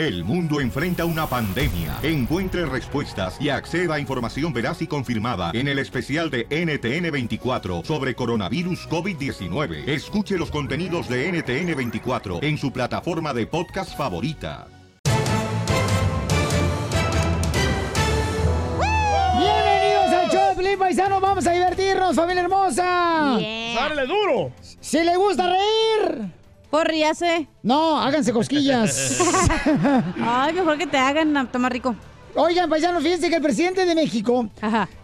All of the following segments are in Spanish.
El mundo enfrenta una pandemia. Encuentre respuestas y acceda a información veraz y confirmada en el especial de NTN24 sobre coronavirus COVID-19. Escuche los contenidos de NTN24 en su plataforma de podcast favorita. Bienvenidos al show, Paisano. Vamos a divertirnos, familia hermosa. ¡Dale duro! Si le gusta reír. Pues ríase. No, háganse cosquillas. Ay, mejor que te hagan, más rico. Oigan, paisanos, fíjense que el presidente de México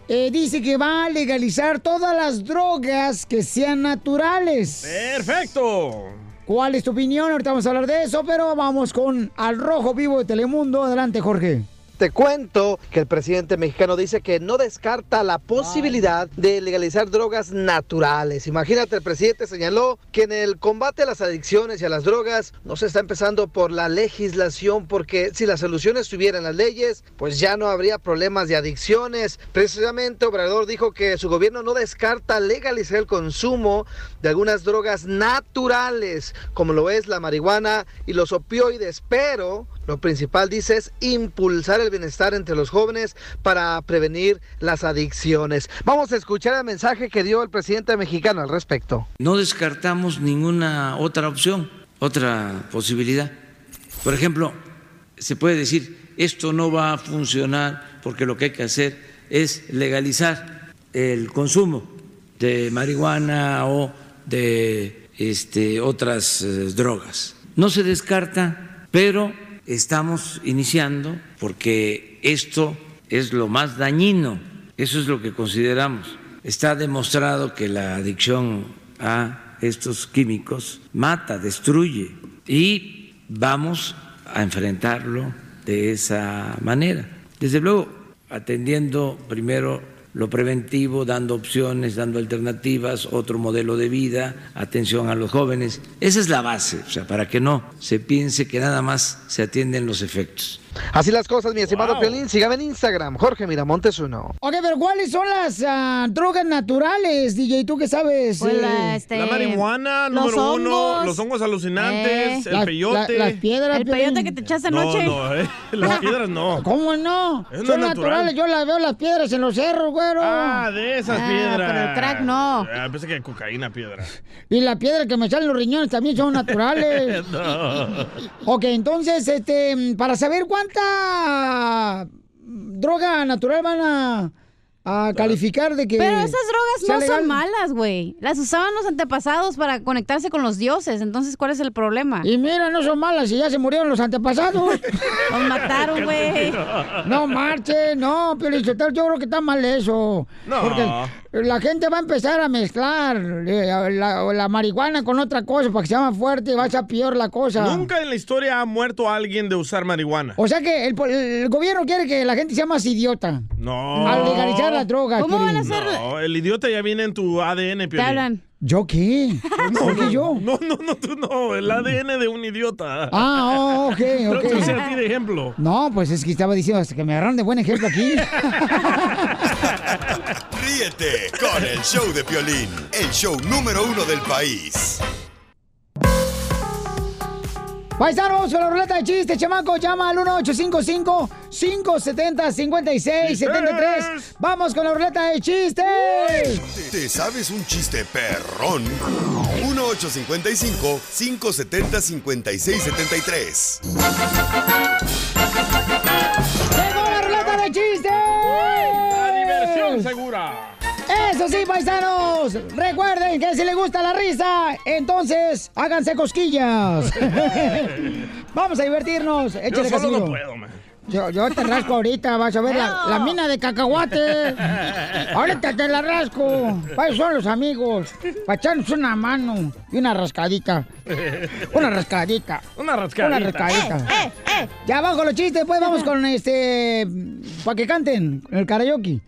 eh, dice que va a legalizar todas las drogas que sean naturales. ¡Perfecto! ¿Cuál es tu opinión? Ahorita vamos a hablar de eso, pero vamos con Al Rojo Vivo de Telemundo. Adelante, Jorge. Te cuento que el presidente mexicano dice que no descarta la posibilidad de legalizar drogas naturales. Imagínate, el presidente señaló que en el combate a las adicciones y a las drogas no se está empezando por la legislación, porque si la solución estuviera en las leyes, pues ya no habría problemas de adicciones. Precisamente Obrador dijo que su gobierno no descarta legalizar el consumo de algunas drogas naturales, como lo es la marihuana y los opioides, pero lo principal, dice, es impulsar el bienestar entre los jóvenes para prevenir las adicciones. Vamos a escuchar el mensaje que dio el presidente mexicano al respecto. No descartamos ninguna otra opción, otra posibilidad. Por ejemplo, se puede decir, esto no va a funcionar porque lo que hay que hacer es legalizar el consumo de marihuana o de este, otras eh, drogas. No se descarta, pero estamos iniciando porque esto es lo más dañino, eso es lo que consideramos. Está demostrado que la adicción a estos químicos mata, destruye y vamos a enfrentarlo de esa manera. Desde luego, atendiendo primero lo preventivo, dando opciones, dando alternativas, otro modelo de vida, atención a los jóvenes. Esa es la base, o sea, para que no se piense que nada más se atienden los efectos. Así las cosas, mi estimado Piolín. Sígame en Instagram, Jorge Miramontes uno. Ok, pero ¿cuáles son las ah, drogas naturales, DJ? ¿Tú qué sabes? Pues la, Eh, este, La marihuana, los número uno, hongos. los hongos alucinantes, Eh. el peyote. la- las piedras, El Piolín. peyote que te echaste no, anoche. no, eh, las piedras no. ¿Cómo no? No Son es natural. naturales, yo las veo las piedras en los cerros, güero. Ah, de esas Ah, piedras. pero el crack no. Ah, pensé que cocaína piedra. Y la piedra que me salen los riñones también son naturales. no. ok, entonces, este, para saber cuánta droga natural van a, a calificar de que. Pero esas drogas no legal. son malas, güey. Las usaban los antepasados para conectarse con los dioses. Entonces, ¿cuál es el problema? Y mira, no son malas, y ya se murieron los antepasados. Los mataron, güey. No marche, no, pero yo creo que está mal eso. No. Porque la gente va a empezar a mezclar eh, la, la marihuana con otra cosa para que sea más fuerte y va a ser peor la cosa. Nunca en la historia ha muerto alguien de usar marihuana. O sea que el, gobierno quiere que la gente sea más idiota. No. Al legalizar las drogas. ¿Cómo van a hacer? No, el idiota ya viene en tu ADN, Piolín. hablan. ¿Yo qué? ¿Por qué yo? No, no, no, tú no. El ADN de un idiota. Ah, oh, ok, No te usé ok. a ti de ejemplo. No, pues es que estaba diciendo hasta que me agarraron de buen ejemplo aquí. Ríete con el show de Piolín, el show número uno del país. Paisanos, con la ruleta de chistes, chamaco, llama al 1855-570-5673. Vamos con la ruleta de chistes. ¿Te sabes un chiste perrón? 1855-570-5673. Segura. Eso sí, paisanos. Recuerden que si les gusta la risa, entonces háganse cosquillas. Vamos a divertirnos. Yo Échale, solo no Casimiro. puedo, man. Yo, yo te rasco ahorita, vas a ver la, la mina de cacahuate. Ahorita te la rasco. Para eso son los amigos. Para echarnos una mano y una rascadita. Una rascadita. Una rascadita. Una rascadita. ¡Eh, eh! Ya abajo los chistes, pues vamos con este. Para que canten el karaoke.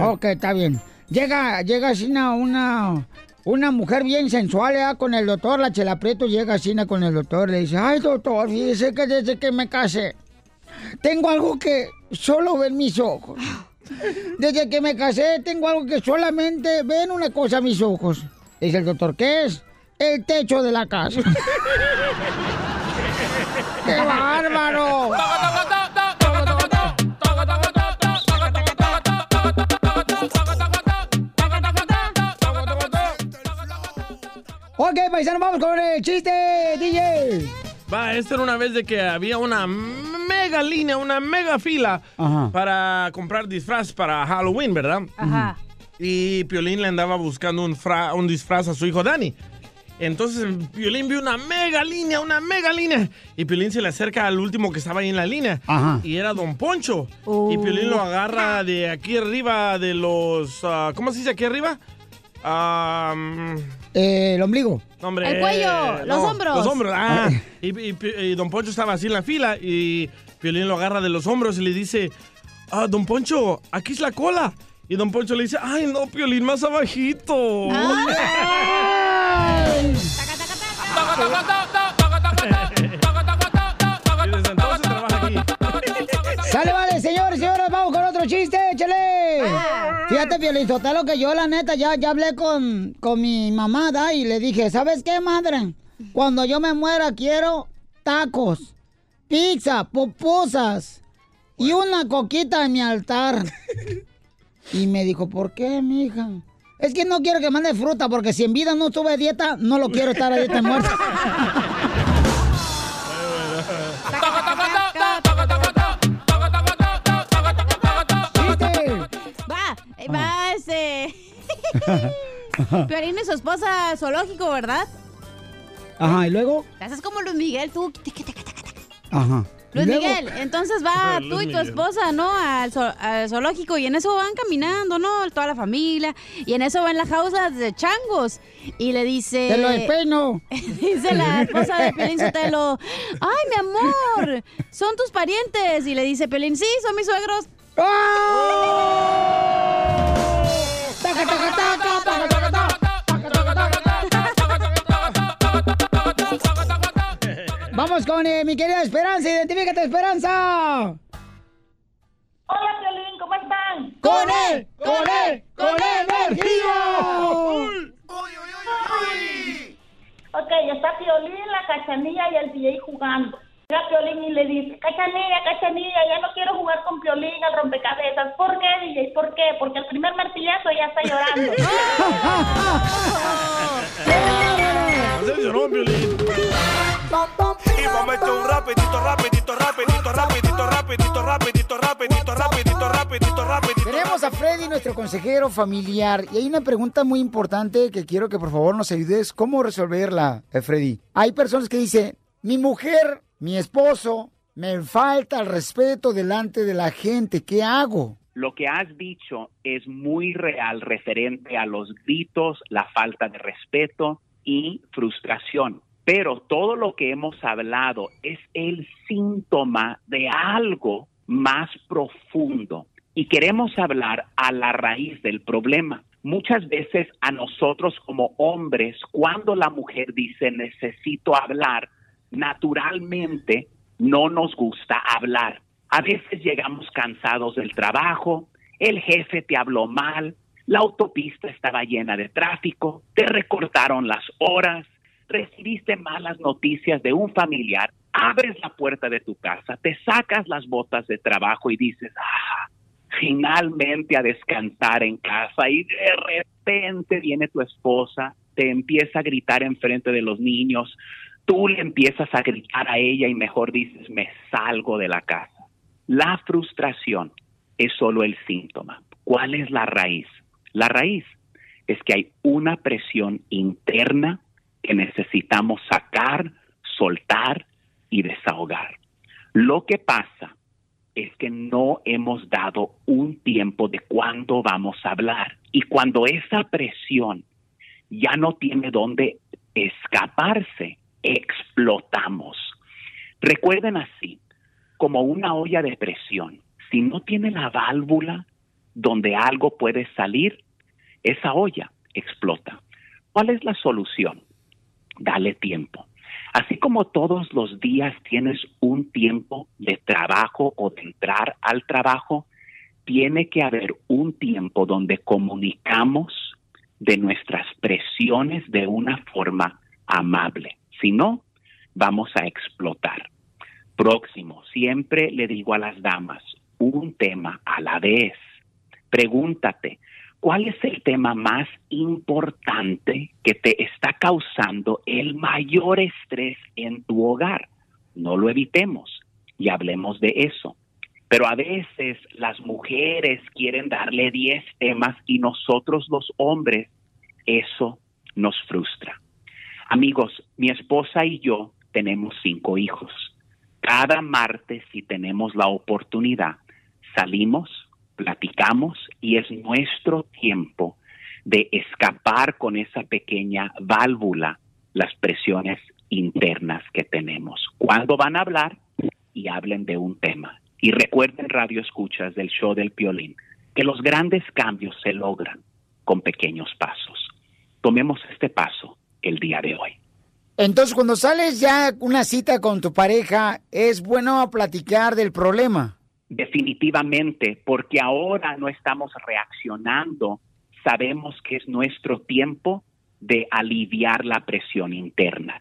Ok, está bien. Llega, llega así una, una, una mujer bien sensual, ¿eh? con el doctor, la Chela Prieto llega así con el doctor, le dice, ay doctor, fíjese que desde que me casé, tengo algo que solo ven mis ojos. Desde que me casé, tengo algo que solamente ven una cosa mis ojos. Dice el doctor, ¿qué es? El techo de la casa. ¡Qué bárbaro! Ok, paisano, vamos con el chiste, DJ. Va, esto era una vez de que había una mega línea, una mega fila Ajá. para comprar disfraz para Halloween, ¿verdad? Ajá. Y Piolín le andaba buscando un, fra- un disfraz a su hijo Dani. Entonces Piolín vio una mega línea, una mega línea. Y Piolín se le acerca al último que estaba ahí en la línea. Ajá. Y era Don Poncho. Oh. Y Piolín lo agarra de aquí arriba de los... ah, ¿Cómo se dice aquí arriba? Ah, mm, Eh, el ombligo. hombre, El cuello, eh, los no, hombros. Los hombros, ah. Y, y Pi- y Don Poncho estaba así en la fila y Piolín lo agarra de los hombros y le dice, ah, Don Poncho, aquí es la cola. Y Don Poncho le dice, ay, no, Piolín, más abajito. Y desde entonces trabaja aquí. Sale, vale, señores, señores, vamos con otro chiste, échale. Fíjate, Piolín Sotelo, que yo la neta ya, ya hablé con, con mi mamá, ¿da? y le dije, ¿sabes qué, madre? Cuando yo me muera quiero tacos, pizza, pupusas y una coquita en mi altar. Y me dijo, ¿por qué, mija? Es que no quiero que mande fruta, porque si en vida no sube dieta, no lo quiero estar a dieta muerta. Va, eh, va este. Piolín y su esposa zoológico, ¿verdad? Ajá, y luego. Te haces como Luis Miguel, tú. Ajá. ¿Y Luis? Miguel, entonces va Luis tú y tu Miguel. esposa, ¿no? Al, zo- al zoológico y en eso van caminando, ¿no? Toda la familia. Y en eso van las jaulas de changos. Y le dice... Te lo despeino. Dice la esposa de Pelín Sotelo, ¡ay, mi amor! Son tus parientes. Y le dice Pelín, sí, son mis suegros. ¡Oh! Vamos con eh, mi querida Esperanza, identifícate Esperanza. Hola, Violín, ¿cómo están? ¡Con él! ¡Con él! ¡Con energía! Ok, está Piolín, la cachanilla y el DJ jugando. Llega Piolín y le dice, cachanilla, cachanilla, ya no quiero jugar con Piolín al rompecabezas. ¿Por qué, DJ? ¿Por qué? Porque el primer martillazo ya está llorando. No se lloró, Piolín. Y un rapidito, rapidito, rapidito, rapidito, rapidito, rapidito, rapidito, rapidito, rapidito, rapidito. Tenemos a Freddy, nuestro consejero familiar, y hay una pregunta muy importante que quiero que por favor nos ayudes cómo resolverla, eh, Freddy. Hay personas que dicen, mi mujer, mi esposo, me falta el respeto delante de la gente, ¿qué hago? Lo que has dicho es muy real referente a los gritos, la falta de respeto y frustración. Pero todo lo que hemos hablado es el síntoma de algo más profundo. Y queremos hablar a la raíz del problema. Muchas veces a nosotros como hombres, cuando la mujer dice necesito hablar, naturalmente no nos gusta hablar. A veces llegamos cansados del trabajo, el jefe te habló mal, la autopista estaba llena de tráfico, te recortaron las horas, recibiste malas noticias de un familiar, abres la puerta de tu casa, te sacas las botas de trabajo y dices, ah, finalmente a descansar en casa y de repente viene tu esposa, te empieza a gritar enfrente de los niños, tú le empiezas a gritar a ella y mejor dices, me salgo de la casa. La frustración es solo el síntoma. ¿Cuál es la raíz? La raíz es que hay una presión interna que necesitamos sacar, soltar y desahogar. Lo que pasa es que no hemos dado un tiempo de cuándo vamos a hablar. Y cuando esa presión ya no tiene dónde escaparse, explotamos. Recuerden así, como una olla de presión, si no tiene la válvula donde algo puede salir, esa olla explota. ¿Cuál es la solución? Dale tiempo. Así como todos los días tienes un tiempo de trabajo o de entrar al trabajo, tiene que haber un tiempo donde comunicamos de nuestras presiones de una forma amable. Si no, vamos a explotar. Próximo, siempre le digo a las damas, un tema a la vez. Pregúntate, ¿cuál es el tema más importante que te está causando el mayor estrés en tu hogar? No lo evitemos y hablemos de eso. Pero a veces las mujeres quieren darle 10 temas y nosotros los hombres, eso nos frustra. Amigos, mi esposa y yo tenemos cinco hijos. Cada martes, si tenemos la oportunidad, salimos, platicamos y es nuestro tiempo de escapar con esa pequeña válvula las presiones internas que tenemos. Cuando van a hablar y hablen de un tema. Y recuerden, radio escuchas del show del Piolín, que los grandes cambios se logran con pequeños pasos. Tomemos este paso el día de hoy. Entonces, cuando sales ya una cita con tu pareja, es bueno platicar del problema. Definitivamente, porque ahora no estamos reaccionando, sabemos que es nuestro tiempo de aliviar la presión interna.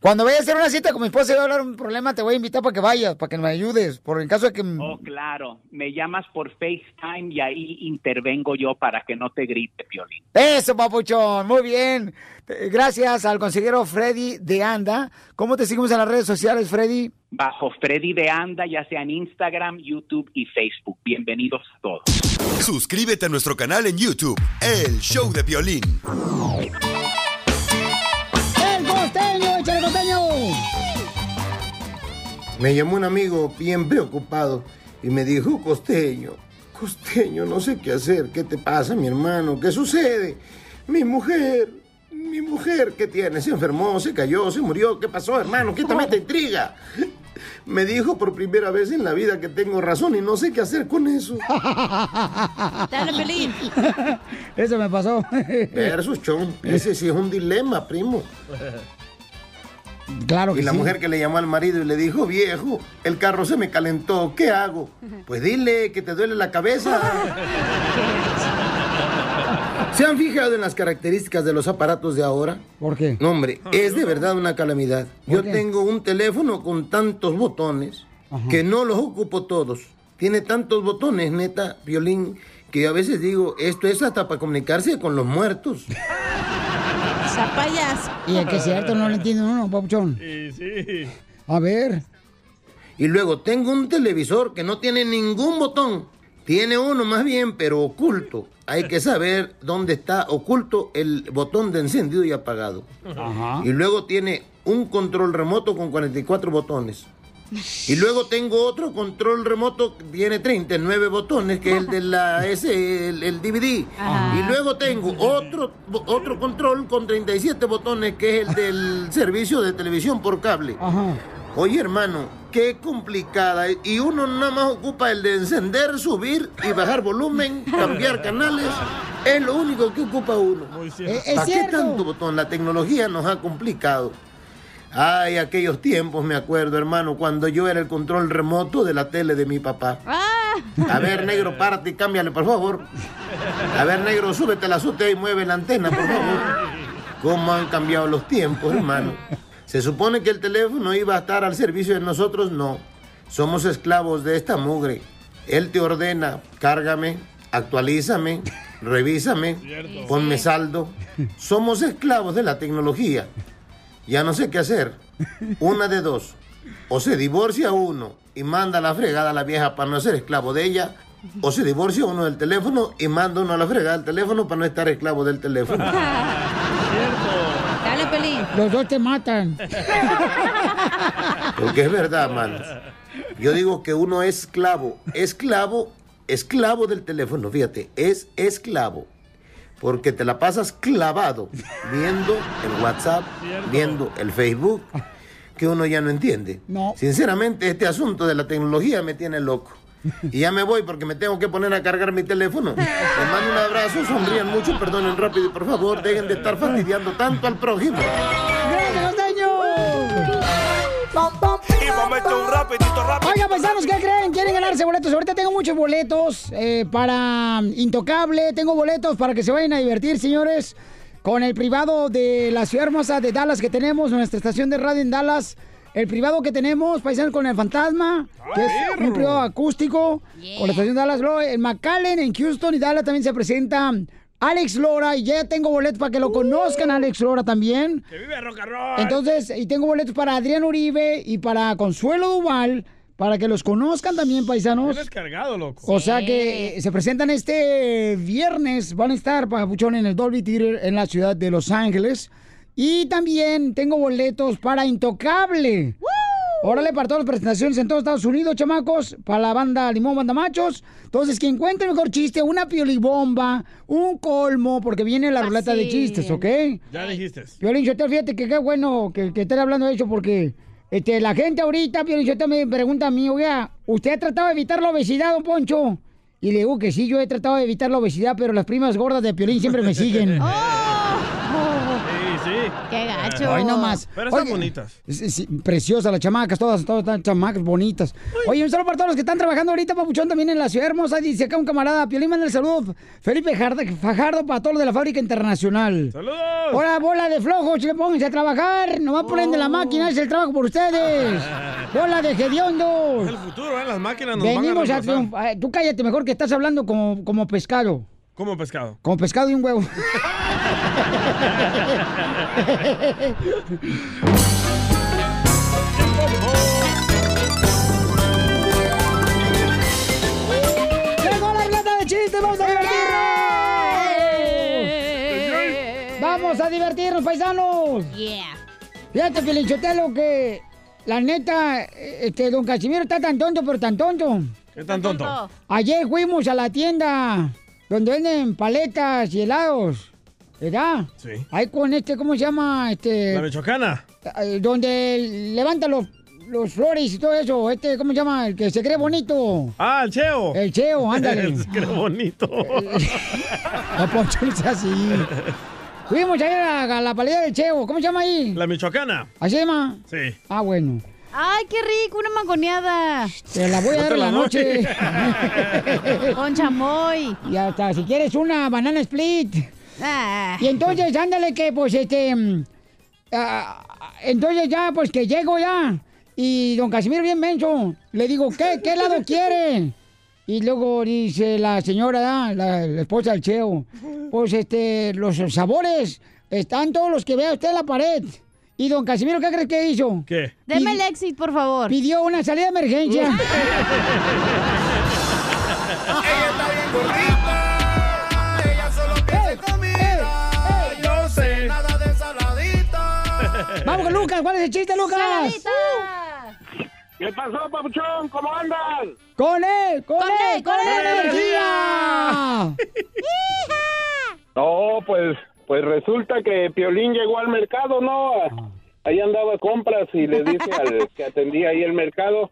Cuando vaya a hacer una cita con mi esposa y voy a hablar un problema, te voy a invitar para que vayas, para que me ayudes, por el caso de que... Oh, claro, me llamas por FaceTime y ahí intervengo yo para que no te grite, Piolín. Eso, papuchón, muy bien. Gracias al consejero Freddy de Anda. ¿Cómo te seguimos en las redes sociales, Freddy? Bajo Freddy de Anda, ya sea en Instagram, YouTube y Facebook. Bienvenidos a todos. Suscríbete a nuestro canal en YouTube, El Show de Violín. Me llamó un amigo bien preocupado y me dijo, costeño, costeño, no sé qué hacer. ¿Qué te pasa, mi hermano? ¿Qué sucede? Mi mujer, mi mujer, ¿qué tiene? Se enfermó, se cayó, se murió. ¿Qué pasó, hermano? Quítame esta intriga. Me dijo por primera vez en la vida que tengo razón y no sé qué hacer con eso. Dale, Pelín. Eso me pasó. Versus, chon. Ese sí es un dilema, primo. Claro que Y la sí. mujer que le llamó al marido y le dijo, viejo, el carro se me calentó, ¿qué hago? Pues dile que te duele la cabeza. ¿Se han fijado en las características de los aparatos de ahora? ¿Por qué? No, hombre, es de verdad una calamidad. Yo qué? tengo un teléfono con tantos botones que no los ocupo todos. Tiene tantos botones, neta, violín, que yo a veces digo, esto es hasta para comunicarse con los muertos. Y es que es cierto, no lo entiende uno, papuchón. Sí, sí. A ver. Y luego tengo un televisor que no tiene ningún botón. Tiene uno más bien, pero oculto. Hay que saber dónde está oculto el botón de encendido y apagado. Ajá. Y luego tiene un control remoto con 44 botones. Y luego tengo otro control remoto que tiene 39 botones, que es el de la ese, el, el DVD. Ajá. Y luego tengo otro, otro control con 37 botones, que es el del servicio de televisión por cable. Ajá. Oye, hermano, qué complicada. Y uno nada más ocupa el de encender, subir y bajar volumen, cambiar canales. Es lo único que ocupa uno. Muy Eh, cierto. es ¿Para qué tanto botón? La tecnología nos ha complicado. Ay, aquellos tiempos, me acuerdo, hermano, cuando yo era el control remoto de la tele de mi papá. Ah, A ver, negro, párate y cámbiale, por favor. A ver, negro, súbete la azotea y mueve la antena, por favor. ¿Cómo han cambiado los tiempos, hermano? ¿Se supone que el teléfono iba a estar al servicio de nosotros? No. Somos esclavos de esta mugre. Él te ordena, cárgame, actualízame, revísame, ponme saldo. Somos esclavos de la tecnología. Ya no sé qué hacer. Una de dos. O se divorcia uno y manda a la fregada a la vieja para no ser esclavo de ella. O se divorcia uno del teléfono y manda uno a la fregada del teléfono para no estar esclavo del teléfono. dale, Pelín. Los dos te matan. Porque es verdad, manos. Yo digo que uno es esclavo. Esclavo, esclavo del teléfono. Fíjate, es esclavo. Porque te la pasas clavado viendo el WhatsApp, viendo el Facebook, que uno ya no entiende. No. Sinceramente, este asunto de la tecnología me tiene loco. Y ya me voy porque me tengo que poner a cargar mi teléfono. Les mando un abrazo, sonrían mucho, perdonen rápido y por favor, dejen de estar fastidiando tanto al prójimo. ¡Gracias, Oiga, paisanos, ¿qué creen? ¿Quieren ganarse boletos? Ahorita tengo muchos boletos eh, para Intocable. Tengo boletos para que se vayan a divertir, señores, con el privado de la ciudad hermosa de Dallas que tenemos, nuestra estación de radio en Dallas. el privado que tenemos, paisanos, con el fantasma, que es un privado acústico, con la estación Dallas Lora, en McAllen, en Houston y Dallas también se presenta Alex Lora, y ya tengo boletos para que lo conozcan, Alex Lora también. ¡Que vive rock and roll! Entonces, y tengo boletos para Adrián Uribe y para Consuelo Duval, para que los conozcan también, paisanos. Eres cargado, loco. O sea que eh, se presentan este viernes, van a estar, Papuchón, en el Dolby Theater en la ciudad de Los Ángeles. Y también tengo boletos para Intocable. Órale, para todas las presentaciones en todos Estados Unidos, chamacos, para la banda Limón Banda Machos. Entonces, quien encuentre el mejor chiste, una piolibomba, un colmo, porque viene la ruleta de chistes, ¿ok? Ya dijiste. Piolín, yo te fíjate que qué bueno que, que estés hablando de eso porque este, la gente ahorita, Piolín, yo me pregunta a mí, oiga, ¿usted ha tratado de evitar la obesidad, don Poncho? Y le digo que sí, yo he tratado de evitar la obesidad, pero las primas gordas de Piolín siempre me siguen. Sí. ¡Qué gacho! Hoy no más. Pero están Oye, bonitas. sí, sí, preciosas las chamacas, todas, todas están chamacas bonitas. Oye, un saludo para todos los que están trabajando ahorita, papuchón, también en la ciudad hermosa. Dice acá un camarada, Piolín, manda el saludo. Felipe Fajardo para todos los de la fábrica internacional. ¡Saludos! Hola, bola de flojos, pónganse a trabajar. Nomás ponen de la máquina, es el trabajo por ustedes. Bola de Es hediondos. el futuro, ¿eh? Las máquinas nos Venimos van a a reemplazar. triunfar. Eh, Tú cállate mejor que estás hablando como, como pescado. Como pescado. Como pescado y un huevo. ¡Llegó la ruleta de chistes! ¡Vamos a divertirnos! ¡Vamos a divertirnos, paisanos! Yeah. Fíjate, Felicitelo, que la neta, este, don Casimiro está tan tonto, pero tan tonto. ¿Qué tan tonto? Ayer fuimos a la tienda donde venden paletas y helados. ¿Verdad? Sí. Ahí con este, ¿cómo se llama? Este. La michoacana. eh, donde levanta los, los flores y todo eso. Este, ¿cómo se llama? El que se cree bonito. Ah, el cheo. El cheo, ándale. Qué bonito. No, Poncho, sea así. Fuimos a ir a la, a la paleta del cheo. ¿Cómo se llama ahí? La michoacana. ¿Así se llama? Sí. Ah, bueno. ¡Ay, qué rico! Una mangoneada. Te la voy a No dar en la la noche. Con chamoy. Y hasta si quieres una banana split. Ah. Y entonces, ándale que, pues, este... mm, ah, entonces ya, pues, que llego ya. Y don Casimiro bien menso. Le digo, ¿qué? ¿Qué helado quiere? Y luego dice la señora, la, la esposa del Cheo, pues, este, los sabores están todos los que vea usted en la pared. Y don Casimiro, ¿qué crees que hizo? ¿Qué? Deme el exit, por favor. Pidió una salida de emergencia. Ella está bien Vamos con Lucas, ¿cuál es el chiste, Lucas? Saladita. ¿Qué pasó, papuchón? ¿Cómo andas? ¡Con él! ¡Con, Con él! ¡Con él, energía! No, pues, pues resulta que Piolín llegó al mercado, ¿no? Ahí andaba de compras y le dice al que atendía ahí el mercado,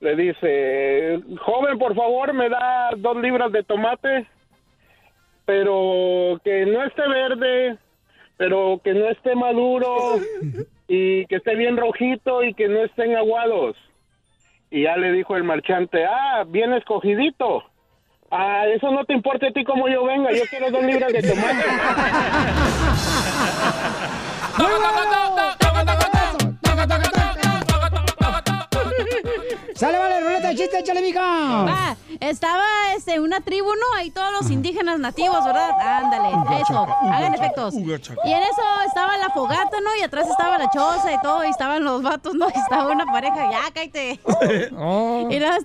le dice, joven, por favor, me da dos libras de tomate, pero que no esté verde, pero que no esté maduro y que esté bien rojito y que no estén aguados. Y ya le dijo el marchante, ah, bien escogidito. Ah, eso no te importa a ti como yo venga, yo quiero dos libras de tomate. ¡Sale, vale, ruleta de chiste, échale, mija! Va, estaba este, una tribu, ¿no? Ahí todos los indígenas nativos, ¿verdad? Ándale, eso, hagan efectos. Y en eso estaba la fogata, ¿no? Y atrás estaba la choza y todo, y estaban los vatos, ¿no? Y estaba una pareja, ya, cállate. Oh. Y luego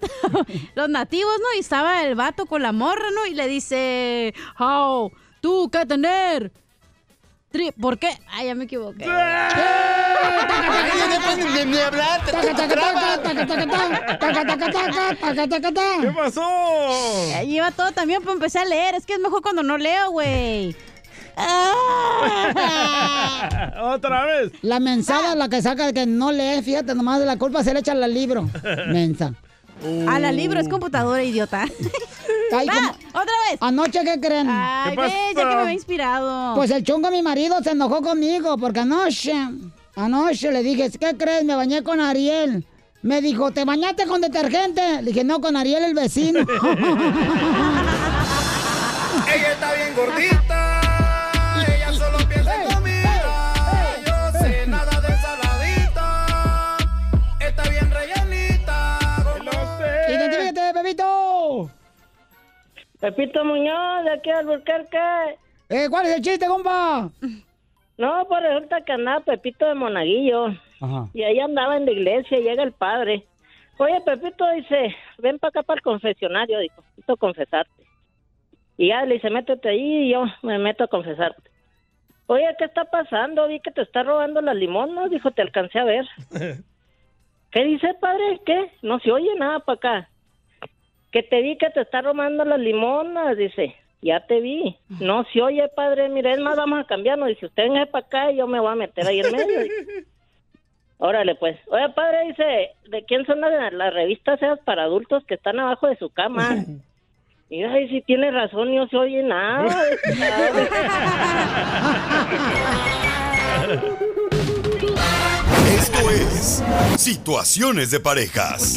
los nativos, ¿no? Y estaba el vato con la morra, ¿no? Y le dice, How, tú, ¿qué tener? Tri- ¿Por qué? Ay, ya me equivoqué. Ni hablar, te ¡Taca, taca, taca! ¡Taca, taca, taca! ¡Taca, taca, taca! ¡Taca, taca, ¿Qué pasó? Lleva todo también para empezar a leer. Es que es mejor cuando no leo, güey. Ah. Otra vez. La mensada, la que saca de que no lee, fíjate, nomás de la culpa se le echa al libro. Mensa. A la libro es computadora, idiota. Ay, Va, como- otra vez. Anoche, ¿qué creen? Ay, ¿Qué ve, ya que me había inspirado. Pues el chungo, mi marido, se enojó conmigo porque anoche, anoche le dije, ¿qué crees? Me bañé con Ariel. Me dijo, ¿te bañaste con detergente? Le dije, no, con Ariel el vecino. Ella está bien gordita, Pepito Muñoz, de aquí al Albuquerque. Eh, ¿Cuál es el chiste, compa? No, pues resulta que andaba Pepito de Monaguillo. Ajá. Y ahí andaba en la iglesia y llega el padre. Oye, Pepito dice, ven para acá para el confesionario, dijo, necesito confesarte. Y ya le dice, métete ahí y yo me meto a confesarte. Oye, ¿qué está pasando? Vi que te está robando las limonas, dijo, te alcancé a ver. ¿Qué dice, padre? ¿Qué? No se oye nada para acá. Que te vi que te está robando las limonas, dice. Ya te vi. No se oye, padre. Mire, es más, vamos a cambiarnos. Dice, usted venga para acá y yo me voy a meter ahí en medio. Órale, pues. Oye, padre, dice, ¿de quién son las, las revistas esas para adultos que están abajo de su cama? Y ay, si tiene razón, no se oye nada. Esto es Situaciones de Parejas.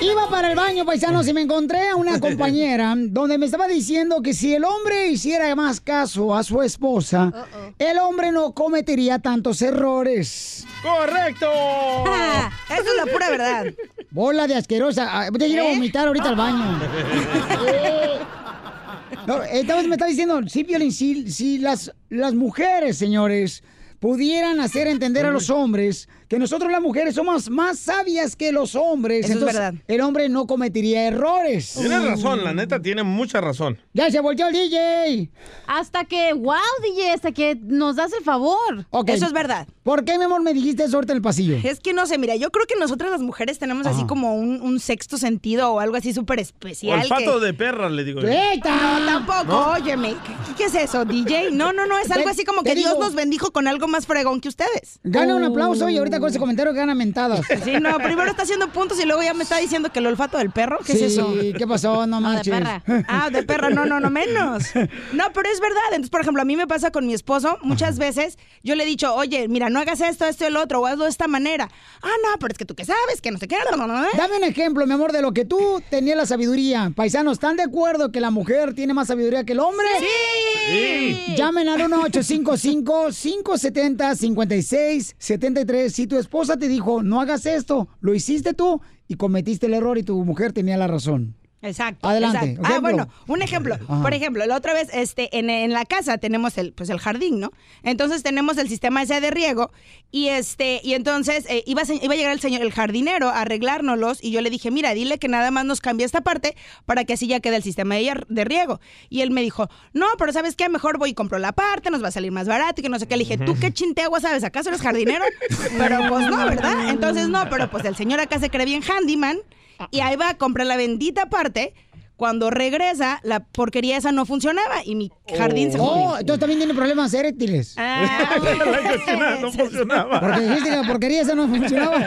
Iba para el baño, paisanos, y me encontré a una compañera donde me estaba diciendo que si el hombre hiciera más caso a su esposa, el hombre no cometería tantos errores. ¡Correcto! Eso es la pura verdad. Bola de asquerosa. Ah, Voy a ir a ¿Eh? vomitar ahorita al baño. No, entonces me está diciendo, sí, Piolín, si, si las, las mujeres, señores, pudieran hacer entender a los hombres que nosotros las mujeres somos más sabias que los hombres, Eso es entonces verdad. el hombre no cometería errores. Tienes razón, la neta tiene mucha razón. Ya se volteó el DJ. Hasta que, wow, DJ, hasta que nos das el favor. Ok. Eso es verdad. ¿Por qué, mi amor, me dijiste eso ahorita en el pasillo? Es que no sé, mira, yo creo que nosotras las mujeres tenemos así como un, un sexto sentido o algo así súper especial. Olfato que- de perra, le digo. yo. No, tampoco, ¿No? óyeme. ¿qué, qué es eso, DJ? No, no, no, es algo así como que Dios nos bendijo con algo más fregón que ustedes. Gana un aplauso y ahorita con ese comentario gana mentadas. Sí, no, primero está haciendo puntos y luego ya me está diciendo que el olfato del perro. ¿Qué Sí, es eso? ¿qué pasó? No Ah, de manches. perra. Ah, de perra, no, no, no menos. No, pero es verdad. Entonces, por ejemplo, a mí me pasa con mi esposo, muchas veces yo le he dicho, oye, mira, no hagas esto, esto y el otro, o hazlo de esta manera. Ah, no, pero es que tú qué sabes, que no sé qué. Dame un ejemplo, mi amor, de lo que tú tenías la sabiduría. Paisanos, ¿están de acuerdo que la mujer tiene más sabiduría que el hombre? Sí. Llamen al 1-855-570-5673. Si tu esposa te dijo, no hagas esto, lo hiciste tú y cometiste el error y tu mujer tenía la razón. Exacto. Adelante, exacto. Ah, bueno, un ejemplo. Ajá. Por ejemplo, la otra vez, este, en, en la casa tenemos el, pues el jardín, ¿no? Entonces tenemos el sistema ese de riego y este, y entonces eh, iba, a, iba a llegar el señor, el jardinero, a arreglárnoslos y yo le dije, mira, dile que nada más nos cambie esta parte para que así ya quede el sistema de, de riego. Y él me dijo, no, pero ¿sabes qué? Mejor voy y compro la parte, nos va a salir más barato y que no sé qué. Le dije, ¿tú qué chintegua sabes? ¿Acaso eres jardinero? Pero pues no, ¿verdad? Entonces no, pero pues el señor acá se cree bien handyman y ahí va a la bendita parte. Cuando regresa, la porquería esa no funcionaba y mi jardín se Oh, jodió. entonces también tiene problemas eréctiles. Ah, La cocina no funcionaba. Porque dijiste que la porquería esa no funcionaba.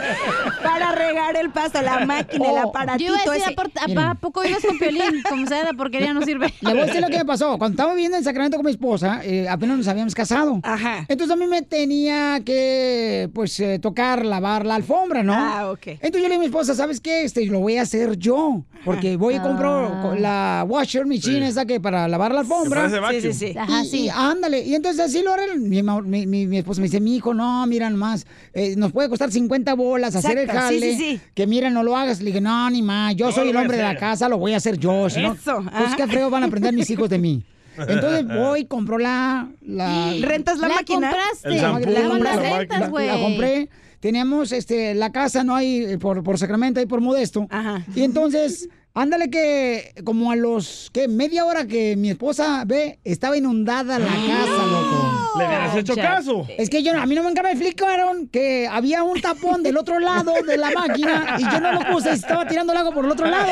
para regar el pasto, la máquina, el Oh. aparatito Yo iba a decir, ese. ¿a, por- a- Miren. ¿a poco ibas con Piolín? Como sea, la porquería no sirve. Le voy a decir lo que me pasó. Cuando estaba viviendo en Sacramento con mi esposa, eh, apenas nos habíamos casado. Ajá. Entonces a mí me tenía que, pues, eh, tocar, lavar la alfombra, ¿no? Ah, ok. Entonces yo le digo a mi esposa, ¿sabes qué? Este, lo voy a hacer yo. Porque voy y compro co- la washer machine Sí. esa que para lavar la alfombra. Vacuum. Sí, sí, sí. Ajá, sí. y ándale, y entonces así lo haré. Mi, mi, mi, mi esposa me dice, mi hijo, no, mira nomás, eh, nos puede costar 50 bolas hacer el Exacto, sí, jale. sí, sí. Que mira, no lo hagas. Le dije, no, ni más, yo soy el hombre de la casa, lo voy a hacer yo. Si no, Eso, pues qué feo van a aprender mis hijos de mí. Entonces voy, compro la... la ¿Rentas la, La máquina? compraste. El shampoo, La la rentas, güey. la compré. Teníamos este, la casa, no hay eh, por, por Sacramento, hay por Modesto. Ajá. Y entonces, ándale que como a los, ¿qué? Media hora que mi esposa ve, estaba inundada la casa, loco. Le hubieras hecho caso. Es que yo, a mí no me me explicaron que había un tapón del otro lado de la máquina y yo no lo puse y estaba tirando el agua por el otro lado.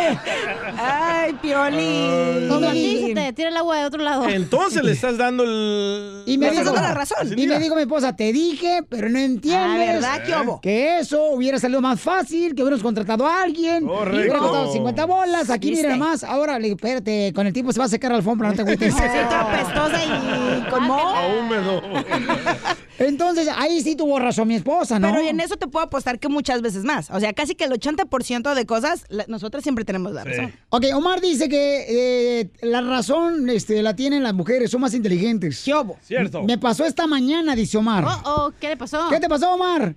Ay, Piolín. Como a ti se te tira el agua de otro lado. Entonces le estás dando el... Y me Le dando la razón. Y me dijo mi esposa, te dije, pero no entiendes. Ah, ¿verdad? ¿Qué hubo? Que eso hubiera salido más fácil, que hubiéramos contratado a alguien. Correcto. Y hubiera costado 50 bolas. Aquí, ¿Viste? mira más. Ahora, digo, espérate, con el tiempo se va a secar la alfombra, no te agüites. Necesito apestosa y con moho. A húmedo. Entonces, ahí sí tuvo razón mi esposa, ¿no? Pero en eso te puedo apostar que muchas veces más. O sea, casi que el 80% de cosas, la- nosotras siempre tenemos la razón. Ok, Omar dice que eh, la razón este, la tienen las mujeres, son más inteligentes. ¿Qué hubo? Cierto. Me pasó esta mañana, dice Omar. Oh, oh, ¿qué le pasó? ¿Qué te pasó, Omar?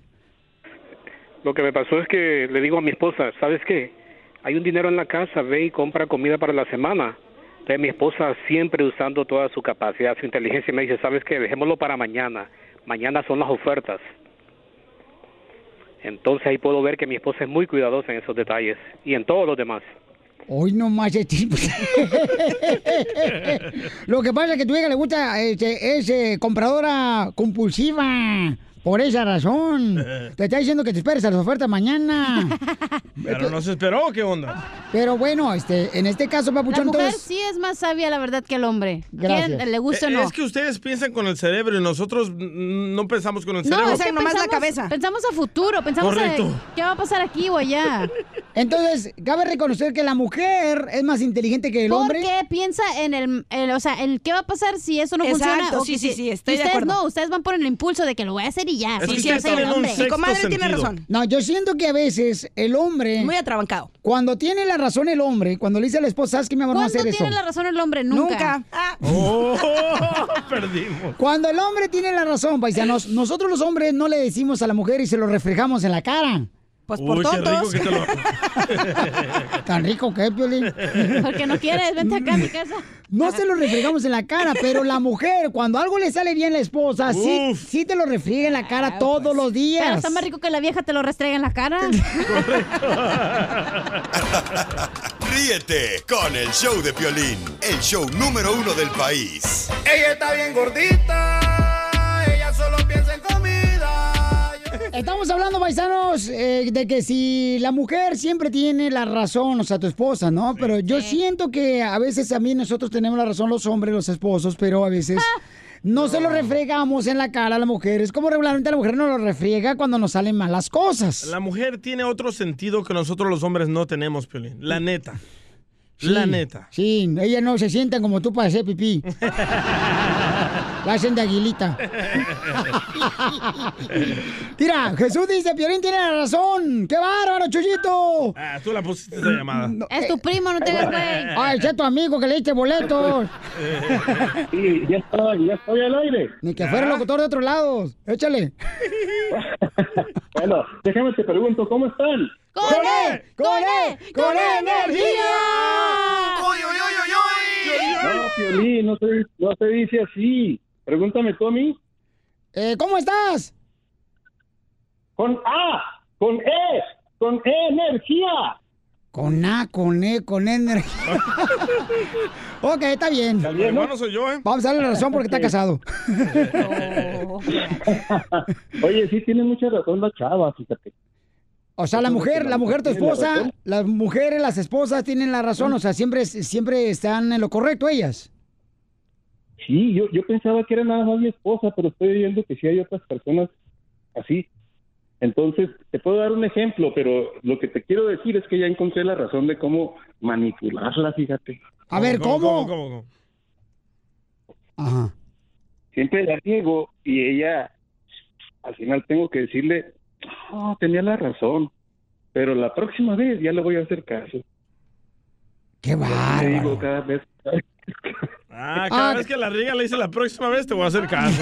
Lo que me pasó es que le digo a mi esposa, ¿sabes qué? hay un dinero en la casa, ve y compra comida para la semana. Entonces mi esposa siempre usando toda su capacidad, su inteligencia, me dice, ¿sabes qué? Dejémoslo para mañana. Mañana son las ofertas. Entonces ahí puedo ver que mi esposa es muy cuidadosa en esos detalles y en todos los demás. Hoy no más este tipo. Lo que pasa es que tu hija le gusta, este, es eh, compradora compulsiva. Por esa razón. Te está diciendo que te esperes a las ofertas mañana. Pero no se esperó, ¿qué onda? Pero bueno, este, en este caso, La Papuchón, mujer entonces... sí es más sabia, la verdad, que el hombre. Gracias. ¿Quién le gusta o Eh, no? Es que ustedes piensan con el cerebro y nosotros no pensamos con el cerebro. es que pensamos- Pensamos a futuro, pensamos Correcto. en qué va a pasar aquí o allá. Entonces, cabe reconocer que la mujer es más inteligente que el hombre. Porque piensa en el, el- o sea, el qué va a pasar si eso no Exacto, funciona. o sí, que sí, sí, estoy y de ustedes acuerdo. no, ustedes van por el impulso de que lo voy a hacer y ya. Es Sí, que sí, el hombre. Mi comadre tiene razón. No, yo siento que a veces el hombre. Muy atrabancado. Cuando tiene la razón el hombre, cuando le dice a la esposa, ¿sabes qué, mi amor? No ¿Cuándo hacer eso. tiene la razón el hombre? Nunca. Nunca. Ah. Oh, perdimos. Cuando el hombre tiene la razón, paisanos, nosotros los hombres no le decimos a la mujer y se lo reflejamos en la cara. Pues Uy, qué rico que te lo... Tan rico que es, Piolín. Porque no quieres, vente acá a mi casa. No se lo reflejamos en la cara, pero la mujer, cuando algo le sale bien a la esposa, sí, sí te lo refriega en la cara todos los días. Pero está más rico que la vieja te lo restrega en la cara. Ríete con el show de Piolín, el show número uno del país. Ella está bien gordita, Estamos hablando, paisanos, eh, de que si la mujer siempre tiene la razón, o sea, tu esposa, ¿no? Pero yo siento que a veces también nosotros tenemos la razón, los hombres, los esposos, pero a veces no se lo refregamos en la cara a la mujer. Es como regularmente la mujer no lo refriega cuando nos salen malas cosas. La mujer tiene otro sentido que nosotros los hombres no tenemos, Piolín. La neta. La neta. Sí, ellas no se sientan como tú para hacer pipí. La hacen de aguilita. Mira, Jesús dice, Piolín tiene la razón. ¡Qué bárbaro, Chuyito! Ah, tú la pusiste esa llamada. Es tu primo, no te hagas güey. Ay, sé tu amigo que le diste boletos. Sí, ya estoy, ya estoy al aire. Ni que fuera locutor de otros lados. Échale. Bueno, déjame te pregunto, ¿cómo están? ¡Con él! ¡Con él! ¡Con energía! No, Piolín, no se, no se dice así. Pregúntame mí. Eh, ¿Cómo estás? Con A, con E, con E energía. Con A, con E, con energía. ok, está bien. Mi hermano soy yo, ¿eh? Vamos a darle la razón porque está casado. Oye, sí tiene mucha razón la chava, fíjate. O sea, la mujer, la mujer, tu esposa, las mujeres, las esposas tienen la razón, o sea, siempre, siempre están en lo correcto ellas. Sí, yo, yo pensaba que era nada más mi esposa, pero estoy viendo que sí hay otras personas así. Entonces, te puedo dar un ejemplo, pero lo que te quiero decir es que ya encontré la razón de cómo manipularla, fíjate. A ver, ¿cómo? Ajá. Siempre la riego y ella, al final tengo que decirle, oh, tenía la razón, pero la próxima vez ya le voy a hacer caso. ¡Qué Te digo cada vez. Ah, cada vez que la riega le dice la próxima vez te voy a hacer caso.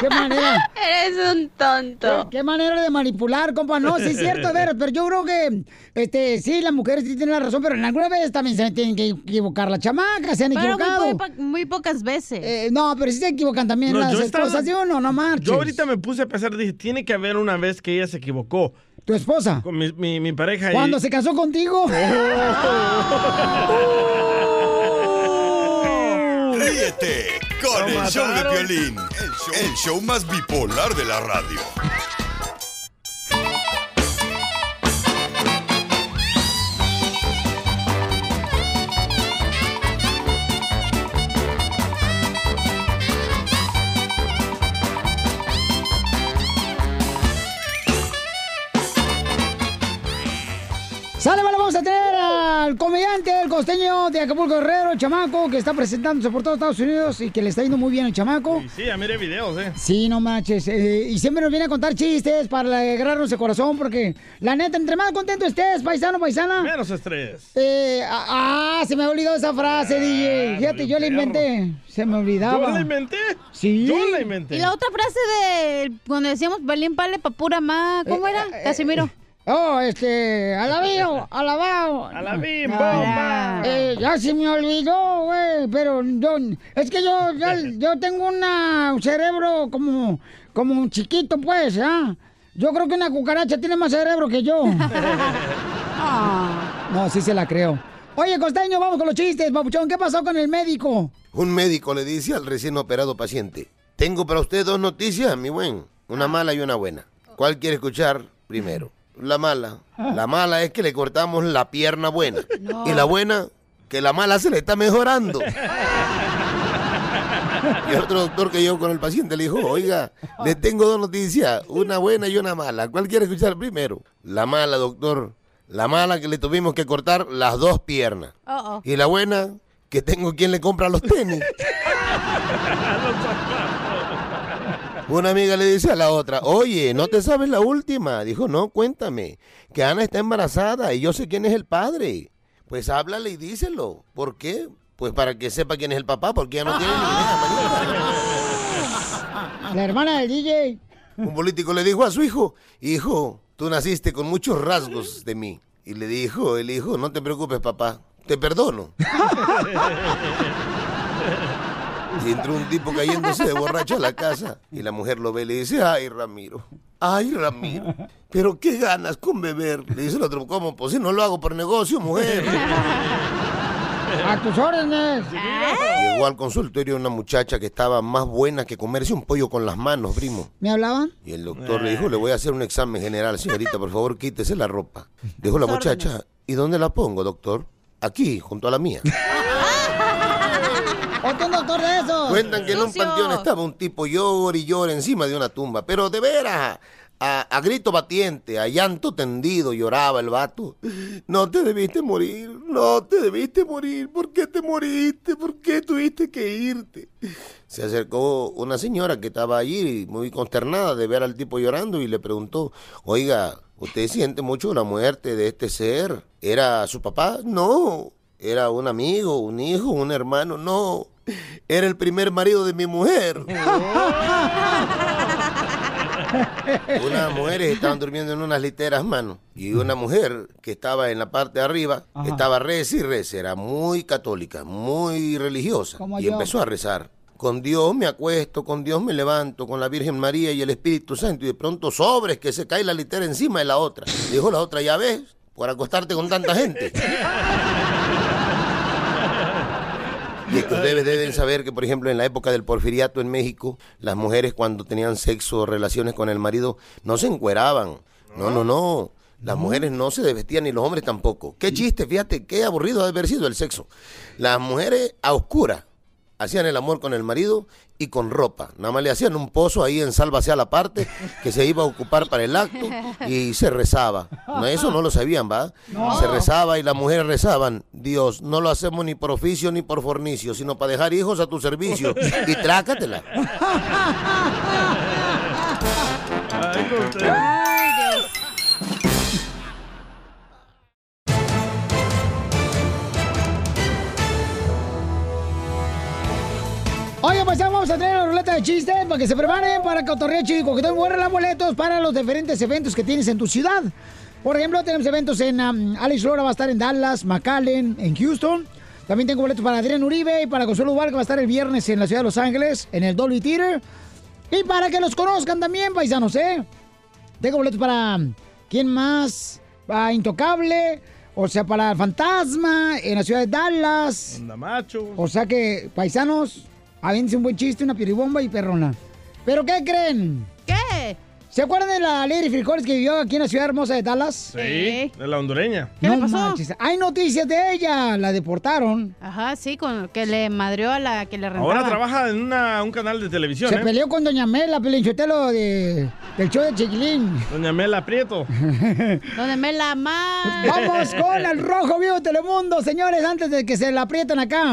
¿Qué manera? Eres un tonto. ¿Qué, qué manera de manipular, compa? No, sí es cierto, a ver, pero yo creo que, este, sí, las mujeres sí tienen la razón, pero en alguna vez también se tienen que equivocar las chamacas, se han Pero muy, equivocado. po- muy pocas veces. Eh, no, pero sí se equivocan también No, las yo estaba- esposas, ¿sí o no? No marches. Yo ahorita me puse a pensar, dije, tiene que haber una vez que ella se equivocó. ¿Tu esposa? Con mi, mi, mi pareja. y- ¿Cuándo se casó contigo? Ríete con el show de show, el show más bipolar de la radio. Sale, vale, vamos a tener al comediante, el costeño de Acapulco Guerrero, el chamaco, que está presentándose por todos Estados Unidos y que le está yendo muy bien el chamaco. Sí, ya miré videos, ¿eh? Sí, no manches. eh, y siempre nos viene a contar chistes para alegrarnos el corazón, porque la neta, entre más contento estés, paisano, paisana. Menos estrés. Eh, ah, ah, se me ha olvidado esa frase, DJ. Fíjate, yo la inventé. Se me olvidaba. ¿Yo la inventé? Sí. Yo la inventé. Y la otra frase de cuando decíamos Belín Pale pa' pura ma, ¿cómo era? Casimiro. Oh, este, alabío, alabao. Alabim, Ah, bomba. eh, ya se me olvidó, güey, pero yo, es que yo, ya- yo tengo una- un cerebro como, como un chiquito, pues, ¿ah? Yo creo que una cucaracha tiene más cerebro que yo. No, sí se la creo. Oye, Costeño, vamos con los chistes, papuchón. ¿Qué pasó con el médico? Un médico le dice al recién operado paciente, tengo para usted dos noticias, mi buen, una mala y una buena. ¿Cuál quiere escuchar primero? La mala. La mala es que le cortamos la pierna buena. Y la buena, que la mala se le está mejorando. Y otro doctor que llegó con el paciente le dijo, oiga, le tengo dos noticias, una buena y una mala. ¿Cuál quiere escuchar primero? La mala, doctor. La mala que le tuvimos que cortar las dos piernas. Uh-oh. Y la buena, que tengo quien le compra los tenis. Una amiga le dice a la otra, oye, ¿no te sabes la última? Dijo, no, cuéntame, que Ana está embarazada y yo sé quién es el padre. Pues háblale y díselo. ¿Por qué? Pues para que sepa quién es el papá, porque ya no tiene ni idea. La hermana del DJ. Un político le dijo a su hijo, hijo, tú naciste con muchos rasgos de mí. Y le dijo el hijo, no te preocupes, papá, te perdono. Y entró un tipo cayéndose de borracho a la casa. Y la mujer lo ve y le dice, ay, Ramiro, ay, Ramiro, pero qué ganas con beber. Le dice el otro, ¿cómo? Pues si no lo hago por negocio, mujer. A tus órdenes. Llegó al consultorio una muchacha que estaba más buena que comerse un pollo con las manos, primo. ¿Me hablaban? Y el doctor le dijo, le voy a hacer un examen general, señorita, por favor, quítese la ropa. Dijo la muchacha, ¿y dónde la pongo, doctor? Aquí, junto a la mía. ¿Otro doctor de esos? Cuentan que en un panteón estaba un tipo llor y llora encima de una tumba, pero de veras, a, a grito batiente, a llanto tendido, lloraba el vato. No te debiste morir, no te debiste morir, ¿por qué te moriste? ¿Por qué tuviste que irte? Se acercó una señora que estaba allí muy consternada de ver al tipo llorando y le preguntó, oiga, ¿usted siente mucho la muerte de este ser? ¿Era su papá? No. ¿Era un amigo, un hijo, un hermano? No. Era el primer marido de mi mujer. Unas mujeres estaban durmiendo en unas literas, mano. Y una mujer que estaba en la parte de arriba estaba reza y reza. Era muy católica, muy religiosa. Como y yo. empezó a rezar. Con Dios me acuesto, con Dios me levanto, con la Virgen María y el Espíritu Santo. Y de pronto sobres que se cae la litera encima de la otra. Dijo la otra, ya ves, por acostarte con tanta gente. Y que ustedes deben saber que, por ejemplo, en la época del porfiriato en México, las mujeres cuando tenían sexo o relaciones con el marido no se encueraban. No, no, no. Las mujeres no se desvestían ni los hombres tampoco. Qué chiste, fíjate, qué aburrido ha de haber sido el sexo. Las mujeres a oscuras hacían el amor con el marido y con ropa. Nada más le hacían un pozo ahí en Sálvase a la parte que se iba a ocupar para el acto y se rezaba. No, eso no lo sabían, ¿va? No. Se rezaba y las mujeres rezaban. Dios, no lo hacemos ni por oficio ni por fornicio, sino para dejar hijos a tu servicio. Y trácatela. Ay, Oye, pues ya vamos a tener la ruleta de chistes para que se preparen para Cotorreo Chico, que te regalar boletos para los diferentes eventos que tienes en tu ciudad. Por ejemplo, tenemos eventos en um, Alex Lora va a estar en Dallas, McAllen, en Houston. También tengo boletos para Adrián Uribe y para Consuelo Duval, que va a estar el viernes en la ciudad de Los Ángeles, en el Dolby Theater. Y para que los conozcan también, paisanos, ¿eh? Tengo boletos para... ¿Quién más? Para Intocable, o sea, para Fantasma, en la ciudad de Dallas. Onda macho. O sea que, paisanos, aviéntense un buen chiste, una piribomba y perrona. ¿Pero qué creen? ¿Qué? ¿Se acuerdan de la Lady Frijoles que vivió aquí en la ciudad hermosa de Dallas? Sí, de la hondureña. no manches. Hay noticias de ella. La deportaron. Ajá, sí, con que le madreó a la que le rentaba. Ahora trabaja en una- un canal de televisión, Se ¿eh? peleó con Doña Mela, Pelinchotelo de, del show de Chiquilín. Doña Mela Prieto. Donde me la más. Vamos con el rojo vivo de Telemundo, señores, antes de que se la aprietan acá.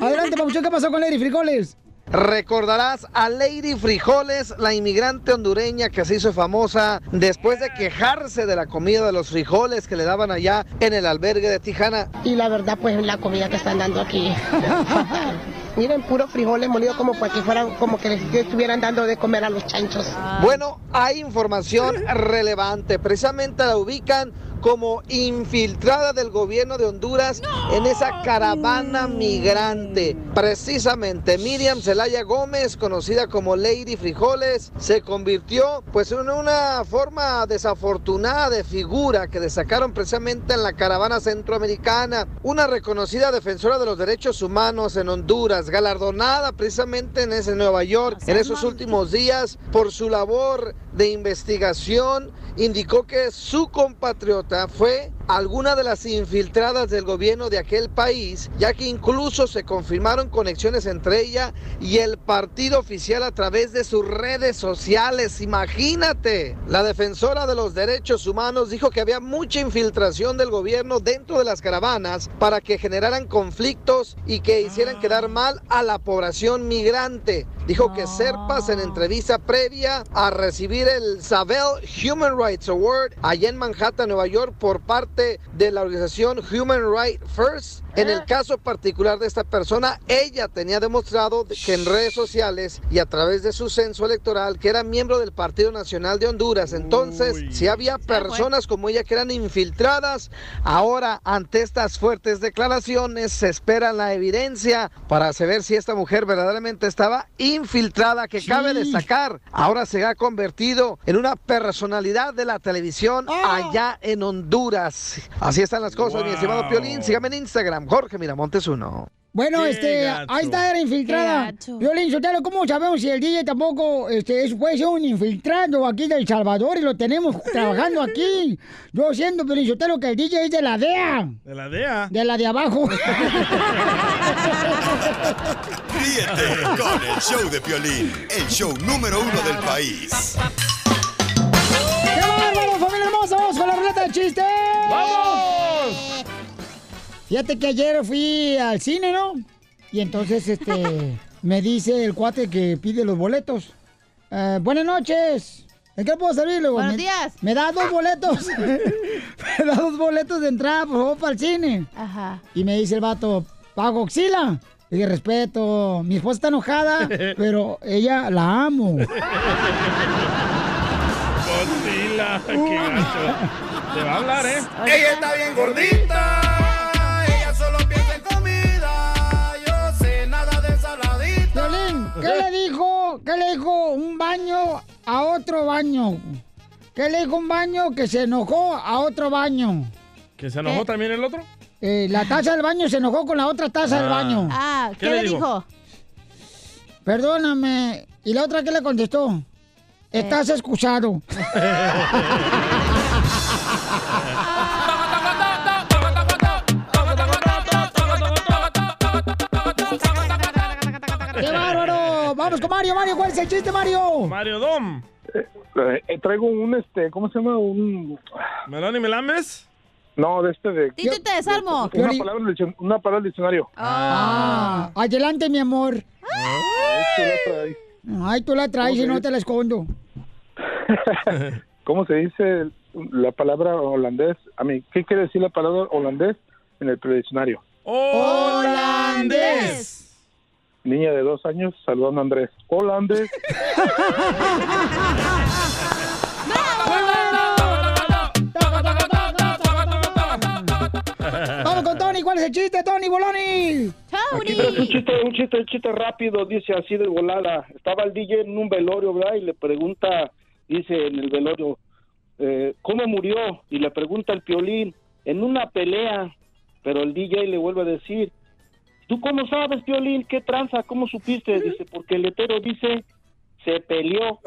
Adelante, Papuchón, ¿qué pasó con Lady Frijoles? Recordarás a Lady Frijoles, la inmigrante hondureña que se hizo famosa después de quejarse de la comida de los frijoles que le daban allá en el albergue de Tijana. Y la verdad, pues la comida que están dando aquí. Miren, puro frijoles molidos como para que fueran, como que les estuvieran dando de comer a los chanchos. Bueno, hay información relevante. Precisamente la ubican como infiltrada del gobierno de Honduras en esa caravana migrante. Precisamente Miriam Zelaya Gómez, conocida como Lady Frijoles, se convirtió pues en una forma desafortunada de figura que destacaron precisamente en la caravana centroamericana. Una reconocida defensora de los derechos humanos en Honduras, galardonada precisamente en ese Nueva York en esos últimos días por su labor de investigación, indicó que su compatriota fue alguna de las infiltradas del gobierno de aquel país, ya que incluso se confirmaron conexiones entre ella y el partido oficial a través de sus redes sociales. Imagínate, la defensora de los derechos humanos dijo que había mucha infiltración del gobierno dentro de las caravanas para que generaran conflictos y que hicieran quedar mal a la población migrante. Dijo que Serpas en entrevista previa a recibir el Savell Human Rights Award allá en Manhattan, Nueva York, por parte de la organización Human Rights First. En el caso particular de esta persona, ella tenía demostrado que en redes sociales y a través de su censo electoral que era miembro del Partido Nacional de Honduras. Entonces, si había personas como ella que eran infiltradas, ahora ante estas fuertes declaraciones se espera la evidencia para saber si esta mujer verdaderamente estaba infiltrada, que cabe destacar, ahora se ha convertido en una personalidad de la televisión allá en Honduras. Así están las cosas, mi estimado Piolín. Sígame en Instagram, Jorge Miramontes uno. Bueno, Qué este, gacho. ahí está, era infiltrada. Violín Sotelo, ¿cómo sabemos si el DJ tampoco este, es- puede ser un infiltrado aquí del Salvador y lo tenemos trabajando aquí? Yo siendo Violín Sotelo que el DJ es de la DEA, De la DEA. de la de abajo. Ríete con el show de Piolín, el show número uno del país. ¡Qué bárbaro, familia hermosa! ¡Vamos con la ruleta de chistes! ¡Vamos! Fíjate que ayer fui al cine, ¿no? Y entonces, este, me dice el cuate que pide los boletos. Eh, buenas noches. ¿En qué puedo servirle? Buenos Me- días. Me da dos boletos. me da dos boletos de entrada, por favor, para el cine. Ajá. Y me dice el vato, pago Oxila. Le dije, respeto, mi esposa está enojada, pero ella la amo. Godzilla, qué gacho. Te va a hablar, ¿eh? Ella está bien gordita, dijo? ¿Qué le dijo un baño a otro baño? ¿Qué le dijo un baño que se enojó a otro baño? ¿Que se enojó también el otro? Eh, la taza del baño se enojó con la otra taza del Ah. baño. Ah, ¿Qué ¿qué le le dijo? dijo? Perdóname. ¿Y la otra qué le contestó? Estás excusado. Vamos con Mario, Mario, ¿cuál es el chiste, Mario? Mario Dom. Eh, traigo un, este, ¿cómo se llama? Un... ¿Melón y Melames? No, de este de... Tito, te desarmo. Una palabra, en el dic- una palabra del diccionario. Ah, adelante, mi amor. Esto lo trae. Ay, tú la traes y no te la escondo. ¿Cómo se dice la palabra holandés? A mí, ¿qué quiere decir la palabra holandés en el diccionario? ¡Holandés! Niña de dos años saludando a Andrés. Holandés. Vamos con Tony, ¿cuál es el chiste, Tony Boloni? Aquí un chiste, un chiste, un chiste rápido, dice así de volada. Estaba el DJ en un velorio, ¿verdad? Y le pregunta, dice en el velorio, eh, ¿cómo murió? Y le pregunta el piolín, en una pelea. Pero el DJ le vuelve a decir, ¿tú cómo sabes, piolín? ¿Qué tranza? ¿Cómo supiste? Dice, porque el letero dice, se peleó.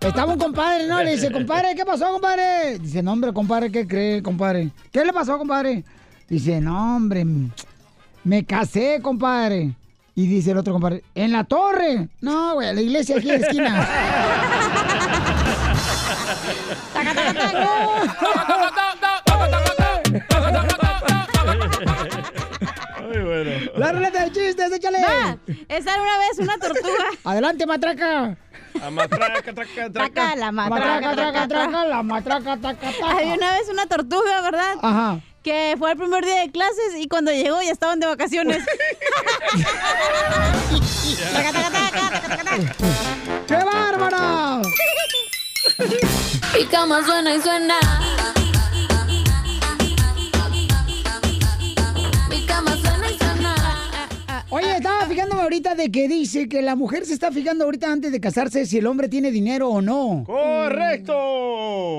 Estaba un compadre, ¿no? Le dice, compadre, ¿qué pasó, compadre? Dice, no, hombre, compadre, ¿qué cree, compadre? ¿Qué le pasó, compadre? Dice, no, hombre, me casé, compadre. Y dice el otro compadre, ¿en la torre? No, güey, la iglesia aquí en la esquina. Muy bueno. La ruleta de chistes, échale. Va, esa era una vez una tortuga. Adelante, matraca. La matraca, traca, Traca, la Matraca, matraca, traca, traca, la matraca, taca, taca. Había una vez una tortuga, ¿verdad? Ajá. Que fue el primer día de clases y cuando llegó ya estaban de vacaciones. Taca, taca, taca, taca, taca, taca. ¡Qué bárbara! Mi cama suena y suena. Mi cama suena y suena. Oye, estaba fijándome ahorita de que dice que la mujer se está fijando ahorita antes de casarse si el hombre tiene dinero o no. ¡Correcto!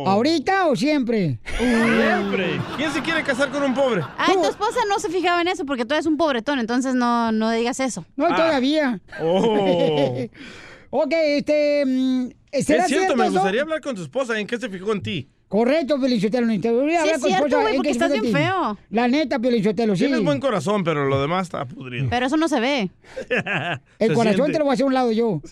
¿Ahorita o siempre? Siempre. ¿Quién se quiere casar con un pobre? Ay, tu esposa no se fijaba en eso porque tú eres un pobretón, entonces no, no digas eso. No, todavía. Oh. ok, este... mm, Es ¿Será cierto, me gustaría hablar con tu esposa. ¿En qué se fijó en ti? Correcto, Piolichotelo. Te voy a Sí, hablar con cierto, güey, ¿en porque estás bien feo. La neta, Piolichotelo, sí. Tienes buen corazón, pero lo demás está pudrido. Pero eso no se ve. El Se corazón siente. te lo voy a hacer a un lado yo.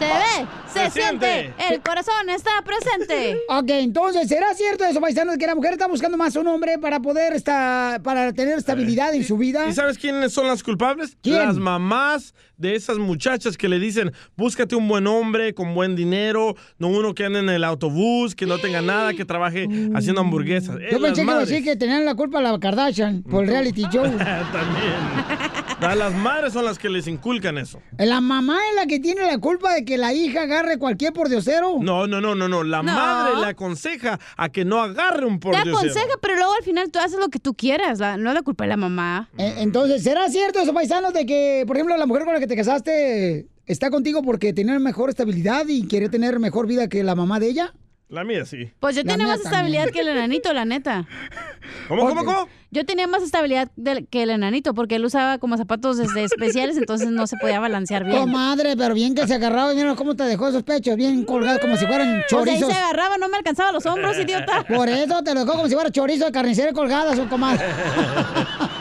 Se ve, se, Se siente, siente. el corazón está presente. Ok, entonces, ¿será cierto eso, paisanos, que la mujer está buscando más a un hombre para poder estar, para tener estabilidad en su vida? ¿Y sabes quiénes son las culpables? ¿Quién? Las mamás de esas muchachas que le dicen, búscate un buen hombre con buen dinero, no uno que ande en el autobús, que no tenga nada, que trabaje haciendo hamburguesas. Eh, Yo las pensé que iba a madres. decir que tenían la culpa la Kardashian por el reality show. También. Las madres son las que les inculcan eso. La mamá es la que tiene la culpa de que la hija agarre cualquier pordiosero. No, no, no, no, no. La No. madre le aconseja a que no agarre un Te pordiosero. aconseja, pero luego al final tú haces lo que tú quieras. la- no es la culpa de la mamá. Eh, Entonces, ¿será cierto eso, paisanos, de que, por ejemplo, la mujer con la que te casaste está contigo porque tiene mejor estabilidad y quiere tener mejor vida que la mamá de ella? La mía sí. Pues yo La tenía más estabilidad que el enanito, la neta. ¿Cómo, cómo, cómo? Yo tenía más estabilidad del- que el enanito porque él usaba como zapatos especiales, entonces no se podía balancear bien. Comadre, pero bien que se agarraba, mira cómo te dejó esos pechos, bien colgados, como si fueran O sea, ahí chorizos. se agarraba, no me alcanzaba los hombros, idiota. Por eso te lo dejó como si fuera chorizo de carnicero colgada, su comadre.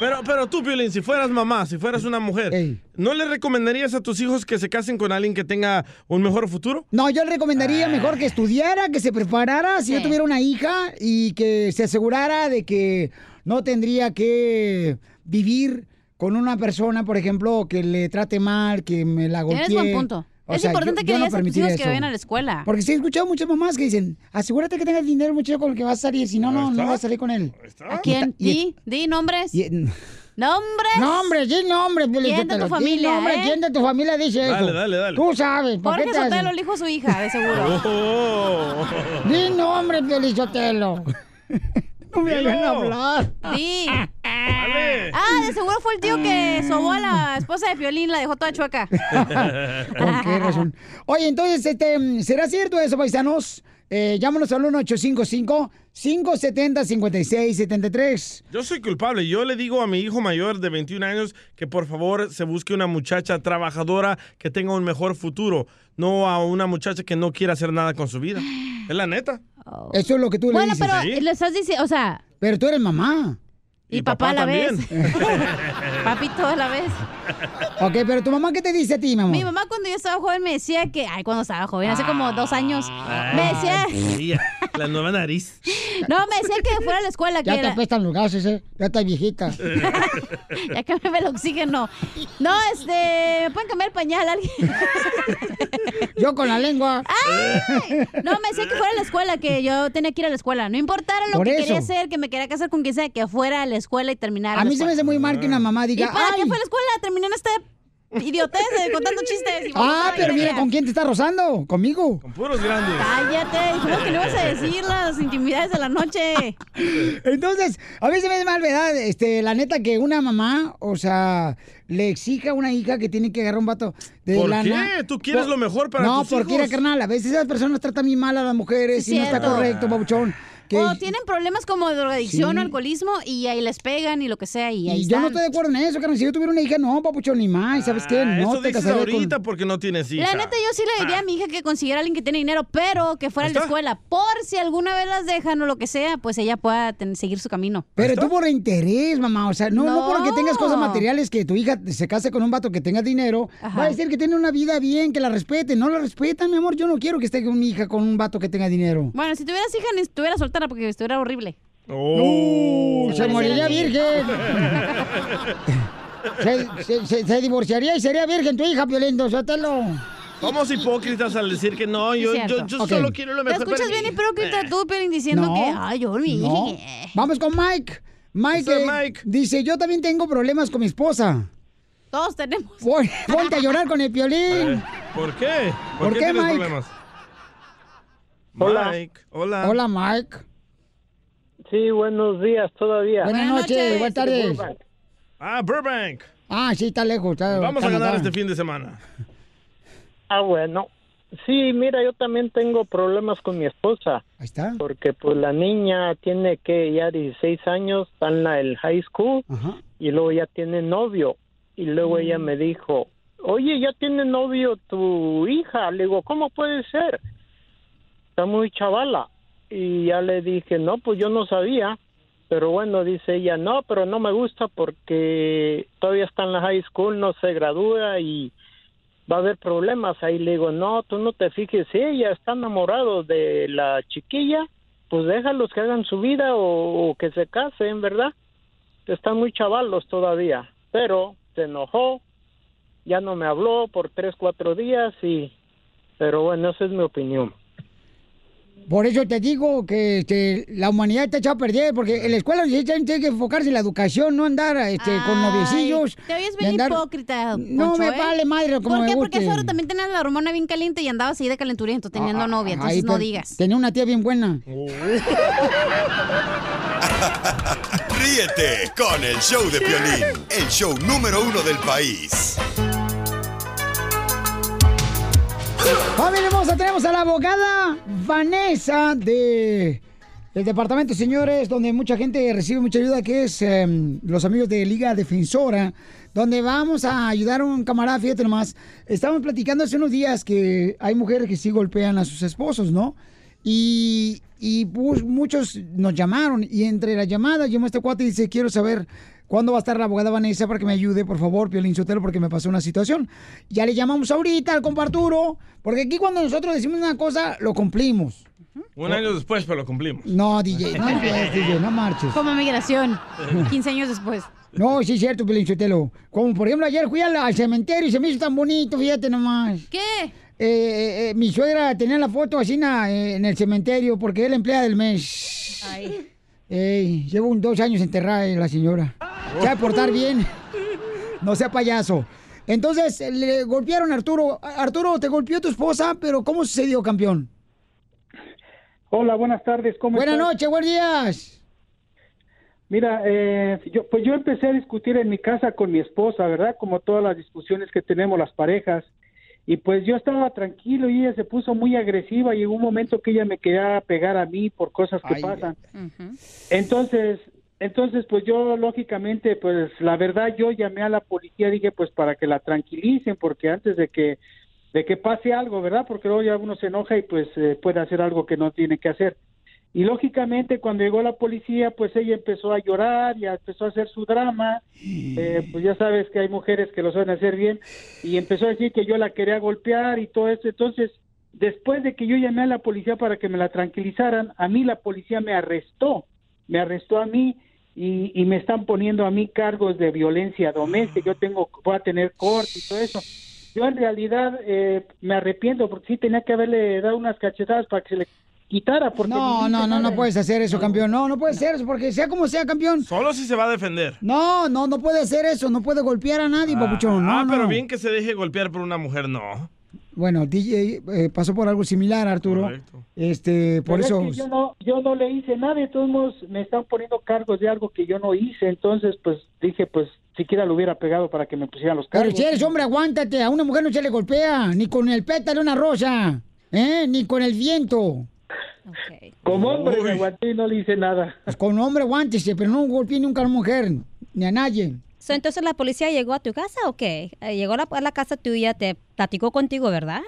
Pero, pero tú, Piolín, si fueras mamá, si fueras una mujer, ¿no le recomendarías a tus hijos que se casen con alguien que tenga un mejor futuro? No, yo le recomendaría mejor que estudiara, que se preparara, si yo tuviera una hija y que se asegurara de que no tendría que vivir con una persona, por ejemplo, que le trate mal, que me la golpee. Tienes buen punto. O es sea, importante yo- que yo no a tus hijos que vayan a la escuela. Porque sí he escuchado muchas mamás que dicen, asegúrate que tengas dinero, muchacho, con el que vas a salir, si no, no, no vas a salir con él. ¿A quién? Y- Di, di nombres. y- ¿Nombres? Nombres, sí, nombres. ¿Quién de tu familia, nombres, eh? ¿Quién de tu familia dice Dale, eso? dale, dale. Tú sabes. ¿por qué Jorge te haces? Sotelo, el hijo de su hija, de seguro. Oh. Di nombre, Piolizotelo. no me hagan hablar. Di. Dale. Ah, de seguro fue el tío que sobó a la esposa de Piolín, la dejó toda chueca. ¿Con qué razón? Oye, entonces, este, ¿será cierto eso, paisanos? Eh, llámanos al 1-855-570-5673. Yo soy culpable. Yo le digo a mi hijo mayor de 21 años que por favor se busque una muchacha trabajadora que tenga un mejor futuro, no a una muchacha que no quiera hacer nada con su vida. Es la neta. Eso es lo que tú le Bueno, dices. pero Sí. le estás diciendo, o sea, Pero tú eres mamá. Y, papá, a la también. vez. Papi todo a la vez. Ok, pero tu mamá, ¿qué te dice a ti, mi amor? Mi mamá cuando yo estaba joven me decía que, ay, cuando estaba joven, hace como dos años, me decía, Mira, la nueva nariz. no, me decía que fuera a la escuela, que Ya te era- apestan los gases, ¿eh? Ya estás viejita. ya que me el oxígeno. No, este, ¿me pueden cambiar el pañal alguien? Yo con la lengua. Ay, no, me decía que fuera a la escuela, que yo tenía que ir a la escuela. No importara lo Por que eso. quería hacer, que me quería casar con quien sea, que fuera a la escuela y terminara. A mí se me escuela. hace muy mal que una mamá ¿Y diga, para ¡ay! qué fue a la escuela? Terminé en esta idiotez de contando chistes. y Ah, pero mira, idea. ¿con quién te está rozando? ¿Conmigo? Con puros grandes. Cállate, dijimos que no ibas a decir las intimidades de la noche. Entonces, a mí se me hace mal, ¿verdad? Este, la neta que una mamá, o sea, le exija a una hija que tiene que agarrar un vato de ¿Por lana. qué? ¿Tú quieres Por- lo mejor para no, tus porque hijos? era carnal, a veces esas personas tratan muy mal a las mujeres Sí, y no está correcto, babuchón. Que- O tienen problemas como de drogadicción Sí. o alcoholismo y ahí les pegan y lo que sea y ahí y yo no estoy de acuerdo en eso, carnal. Si yo tuviera una hija, no, papuchón, ni más. ¿Sabes qué? Ah, No eso te dices casaría con... ahorita porque no tienes hija. La neta, yo sí le diría a mi hija que consiguiera a alguien que tiene dinero, pero que fuera a la escuela. Por si alguna vez las dejan o lo que sea, pues ella pueda ten- seguir su camino. Pero tú por interés, mamá. O sea, no, no. No. porque tengas cosas materiales que tu hija se case con un vato que tenga dinero. Ajá. Va a decir que tiene una vida bien, que la respete. No la respetan, mi amor. Yo no quiero que esté con mi hija con un vato que tenga dinero. Bueno, si tuvieras hija, ni estuviera soltera porque estuviera horrible. Oh. Uh, se moriría virgen. se, se- se- se divorciaría y sería virgen tu hija, Piolín, Sotelo. Somos hipócritas al decir que no, yo, yo, solo quiero lo Te mejor para escuchas bien hipócrita tú, Pelín, diciendo No, que, ay, yo no. Vamos con Mike. Mike, eh, dice, yo también tengo problemas con mi esposa. Todos tenemos. Ponte a llorar con el piolín. ¿Por qué? ¿Por qué, tienes Mike? problemas? Hola. Mike, hola. Hola, Mike. Sí, buenos días todavía. Buenas noches, buenas tardes. Ah, Burbank. Ah, sí, está lejos. está- Vamos a ganar este fin de semana. Ah, bueno. Sí, mira, yo también tengo problemas con mi esposa. Ahí está. Porque pues la niña tiene que ya 16 años, está en la el high school y luego ya tiene novio. Y luego ella me dijo, oye, ya tiene novio tu hija. Le digo, ¿cómo puede ser? Está muy chavala. Y ya le dije, no, pues yo no sabía. Pero bueno, dice ella, no, pero no me gusta porque todavía está en la high school, no se gradúa y va a haber problemas. Ahí le digo, no, tú no te fijes, si ella está enamorado de la chiquilla, pues déjalos que hagan su vida o, o que se casen, ¿verdad? Están muy chavalos todavía. Pero se enojó, ya no me habló por tres, cuatro días y... Pero bueno, esa es mi opinión. Por eso te digo que este, la humanidad está echada a perder, porque en la escuela sí tiene que enfocarse en la educación, no andar este, con noviecillos. Te oyes bien andar- hipócrita. No Poncho, me ¿eh? vale madre como ¿Por me qué? Porque guste. seguro también tenías la hormona bien caliente y andabas así de calenturiento teniendo novia, entonces Ay, no digas. Tenía una tía bien buena. Ríete con el show de Piolín, el show número uno del país. Familia hermosa, tenemos a la abogada Vanessa de el departamento, señores, donde mucha gente recibe mucha ayuda, que es em, los amigos de Liga Defensora, donde vamos a ayudar a un camarada, fíjate nomás. Estábamos platicando hace unos días que hay mujeres que sí golpean a sus esposos, ¿no? Y, y pues, muchos nos llamaron y entre las llamadas llamó este cuate y dice, quiero saber cuándo va a estar la abogada Vanessa para que me ayude, por favor, Piolín Sotelo, porque me pasó una situación. Ya le llamamos ahorita al comparturo, porque aquí cuando nosotros decimos una cosa, lo cumplimos. Un año después, pero lo cumplimos. No, DJ, no, empieces, DJ, no marches. Como migración, 15 años después. No, sí es cierto, Piolín Sotelo. Como por ejemplo ayer fui al, al cementerio y se me hizo tan bonito, fíjate nomás. ¿Qué? Eh, eh, eh, mi suegra tenía la foto así na, eh, en el cementerio porque es la empleada del mes. Ay. Ey, llevo un dos años enterrada la señora. Se va a portar bien. No sea payaso. Entonces, le golpearon a Arturo. Arturo, te golpeó tu esposa, pero ¿cómo sucedió, campeón? Hola, buenas tardes. ¿Cómo Buenas noches, buenos días. Mira, eh, yo, pues yo empecé a discutir en mi casa con mi esposa, ¿verdad? Como todas las discusiones que tenemos las parejas. Y pues yo estaba tranquilo y ella se puso muy agresiva y llegó un momento que ella me quería pegar a mí por cosas que pasan. Entonces, entonces pues yo lógicamente, pues la verdad yo llamé a la policía, dije pues para que la tranquilicen, porque antes de que de que pase algo, ¿verdad? Porque luego ya uno se enoja y pues eh, puede hacer algo que no tiene que hacer. Y lógicamente cuando llegó la policía, pues ella empezó a llorar, ya empezó a hacer su drama, eh, pues ya sabes que hay mujeres que lo saben hacer bien, y empezó a decir que yo la quería golpear y todo eso. Entonces, después de que yo llamé a la policía para que me la tranquilizaran, a mí la policía me arrestó, me arrestó a mí y, y me están poniendo a mí cargos de violencia doméstica, yo tengo, voy a tener corte y todo eso. Yo en realidad eh, me arrepiento porque sí tenía que haberle dado unas cachetadas para que se le quitara. Porque No, no, no, no puedes hacer eso, campeón. No, no puede ser eso, porque sea como sea, campeón. Solo si se va a defender. No, no, no puede hacer eso. No puede golpear a nadie, papuchón. No, ah, pero no. bien que se deje golpear por una mujer, no. Bueno, DJ eh, pasó por algo similar, Arturo. Este, por Pero eso. es que yo no, yo no le hice nada, de todos modos me están poniendo cargos de algo que yo no hice, entonces pues dije pues siquiera lo hubiera pegado para que me pusieran los Pero cargos. si eres hombre, aguántate. A una mujer no se le golpea, ni con el pétalo de una rosa, ¿eh? Ni con el viento. Como hombre me aguanté y no le hice nada. Pues con hombre aguántese, pero no golpee nunca a una mujer, ni a nadie. So, entonces la policía llegó a tu casa o qué? Eh, Llegó a la, a la casa tuya, te platicó contigo, ¿verdad?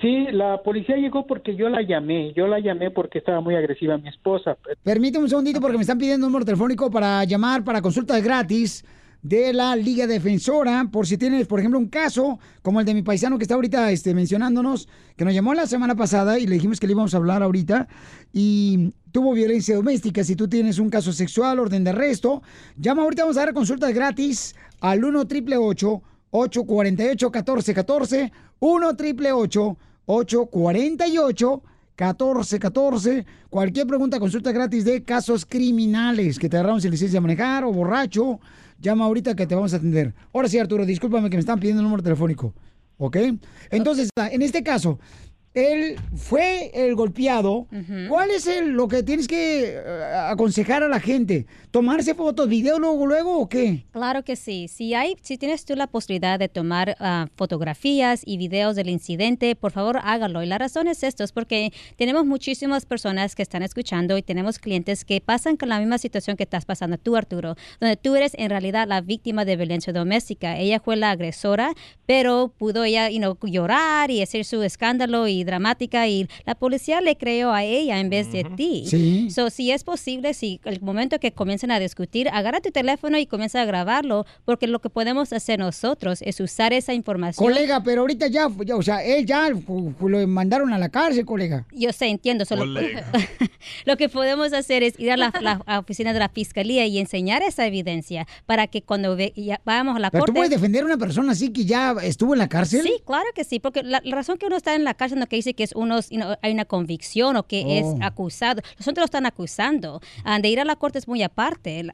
Sí, la policía llegó porque yo la llamé, yo la llamé porque estaba muy agresiva mi esposa. Permíteme un segundito porque me están pidiendo un número telefónico para llamar para consultas gratis de la Liga Defensora, por si tienes, por ejemplo, un caso como el de mi paisano que está ahorita este, mencionándonos, que nos llamó la semana pasada y le dijimos que le íbamos a hablar ahorita, y tuvo violencia doméstica. Si tú tienes un caso sexual, orden de arresto, llama ahorita, vamos a dar consultas gratis al 1 triple 848-1414, 1 888 848 1414 Cualquier pregunta, consulta gratis de casos criminales que te agarramos sin licencia de manejar o borracho. Llama ahorita que te vamos a atender. Ahora sí, Arturo, discúlpame que me están pidiendo el número telefónico. ¿Ok? Entonces, en este caso, él fue el golpeado. ¿Cuál es el, lo que tienes que eh, aconsejar a la gente? ¿Tomarse fotos, videos luego, luego o qué? Claro que sí. Si hay, si tienes tú la posibilidad de tomar ah, fotografías y videos del incidente, por favor hágalo. Y la razón es esto, es porque tenemos muchísimas personas que están escuchando y tenemos clientes que pasan con la misma situación que estás pasando tú, Arturo, donde tú eres en realidad la víctima de violencia doméstica. Ella fue la agresora, pero pudo ella you know, llorar y hacer su escándalo y dramática y la policía le creó a ella en vez de ti. Sí. So, si es posible, si el momento que comiencen a discutir, agarra tu teléfono y comienza a grabarlo, porque lo que podemos hacer nosotros es usar esa información. Colega, pero ahorita ya, ya, o sea, él ya lo mandaron a la cárcel, colega. Yo sé, entiendo. Solo Colega. lo que podemos hacer es ir a la, la- a oficina de la fiscalía y enseñar esa evidencia para que cuando ve- ya vayamos a la Pero tú corte. puedes defender a una persona así que ya estuvo en la cárcel. Sí, claro que sí, porque la, la razón que uno está en la cárcel no que dice que es unos, you know, hay una convicción o que Oh. es acusado. Los otros lo están acusando. Ah, de ir a la corte es muy aparte.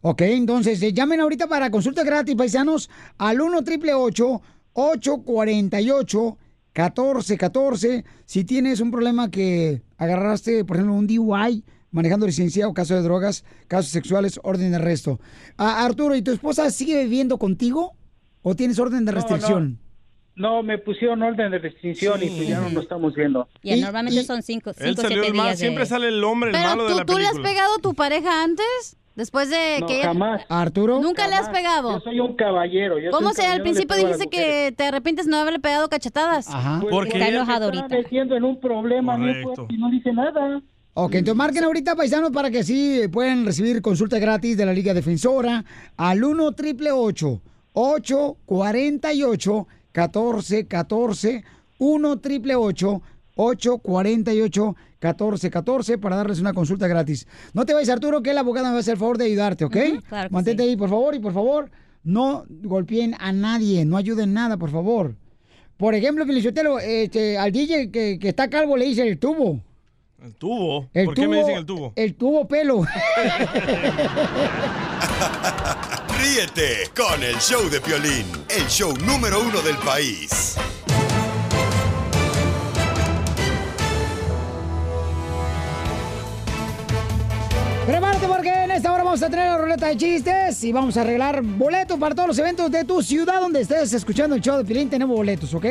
Ok, entonces eh, llamen ahorita para consulta gratis, paisanos, al 1 triple 848 1414 Si tienes un problema que agarraste, por ejemplo, un DUI, manejando licencia o caso de drogas, casos sexuales, orden de arresto. Ah, Arturo, ¿y tu esposa sigue viviendo contigo o tienes orden de No, restricción? No, me pusieron orden de restricción y pues ya no lo estamos viendo. Ya, normalmente son cinco, Él cinco salió siete el mal, días de- siempre sale el hombre, el Pero malo de tú, la tú le has película. pegado a tu pareja antes, después de No, que jamás. Arturo. Nunca le has Jamás. pegado. Yo soy un caballero. yo soy ¿Cómo se al principio dijiste que te arrepientes de no haberle pegado cachetadas? Ajá. Pues, Porque ella- se estaba metiendo en un problema fuerte y no dice nada. Ok, entonces marquen ahorita, paisanos, para que así puedan recibir consulta gratis de la Liga Defensora al 1 triple 848 1414 1 triple 848 1414 para darles una consulta gratis. No te vayas, Arturo, que el abogado me va a hacer el favor de ayudarte, ¿ok? claro que Mantente sí. ahí, por favor, y por favor, no golpeen a nadie, no ayuden nada, por favor. Por ejemplo, Felicitelo, este, al DJ que, que está calvo le dice el tubo. El tubo. El ¿Por qué me tubo- dicen el tubo? El tubo pelo. Ríete con el show de Piolín, el show número uno del país. Prepárate porque en esta hora vamos a tener la ruleta de chistes y vamos a arreglar boletos para todos los eventos de tu ciudad donde estés escuchando el show de Pilín. Tenemos boletos, ¿ok?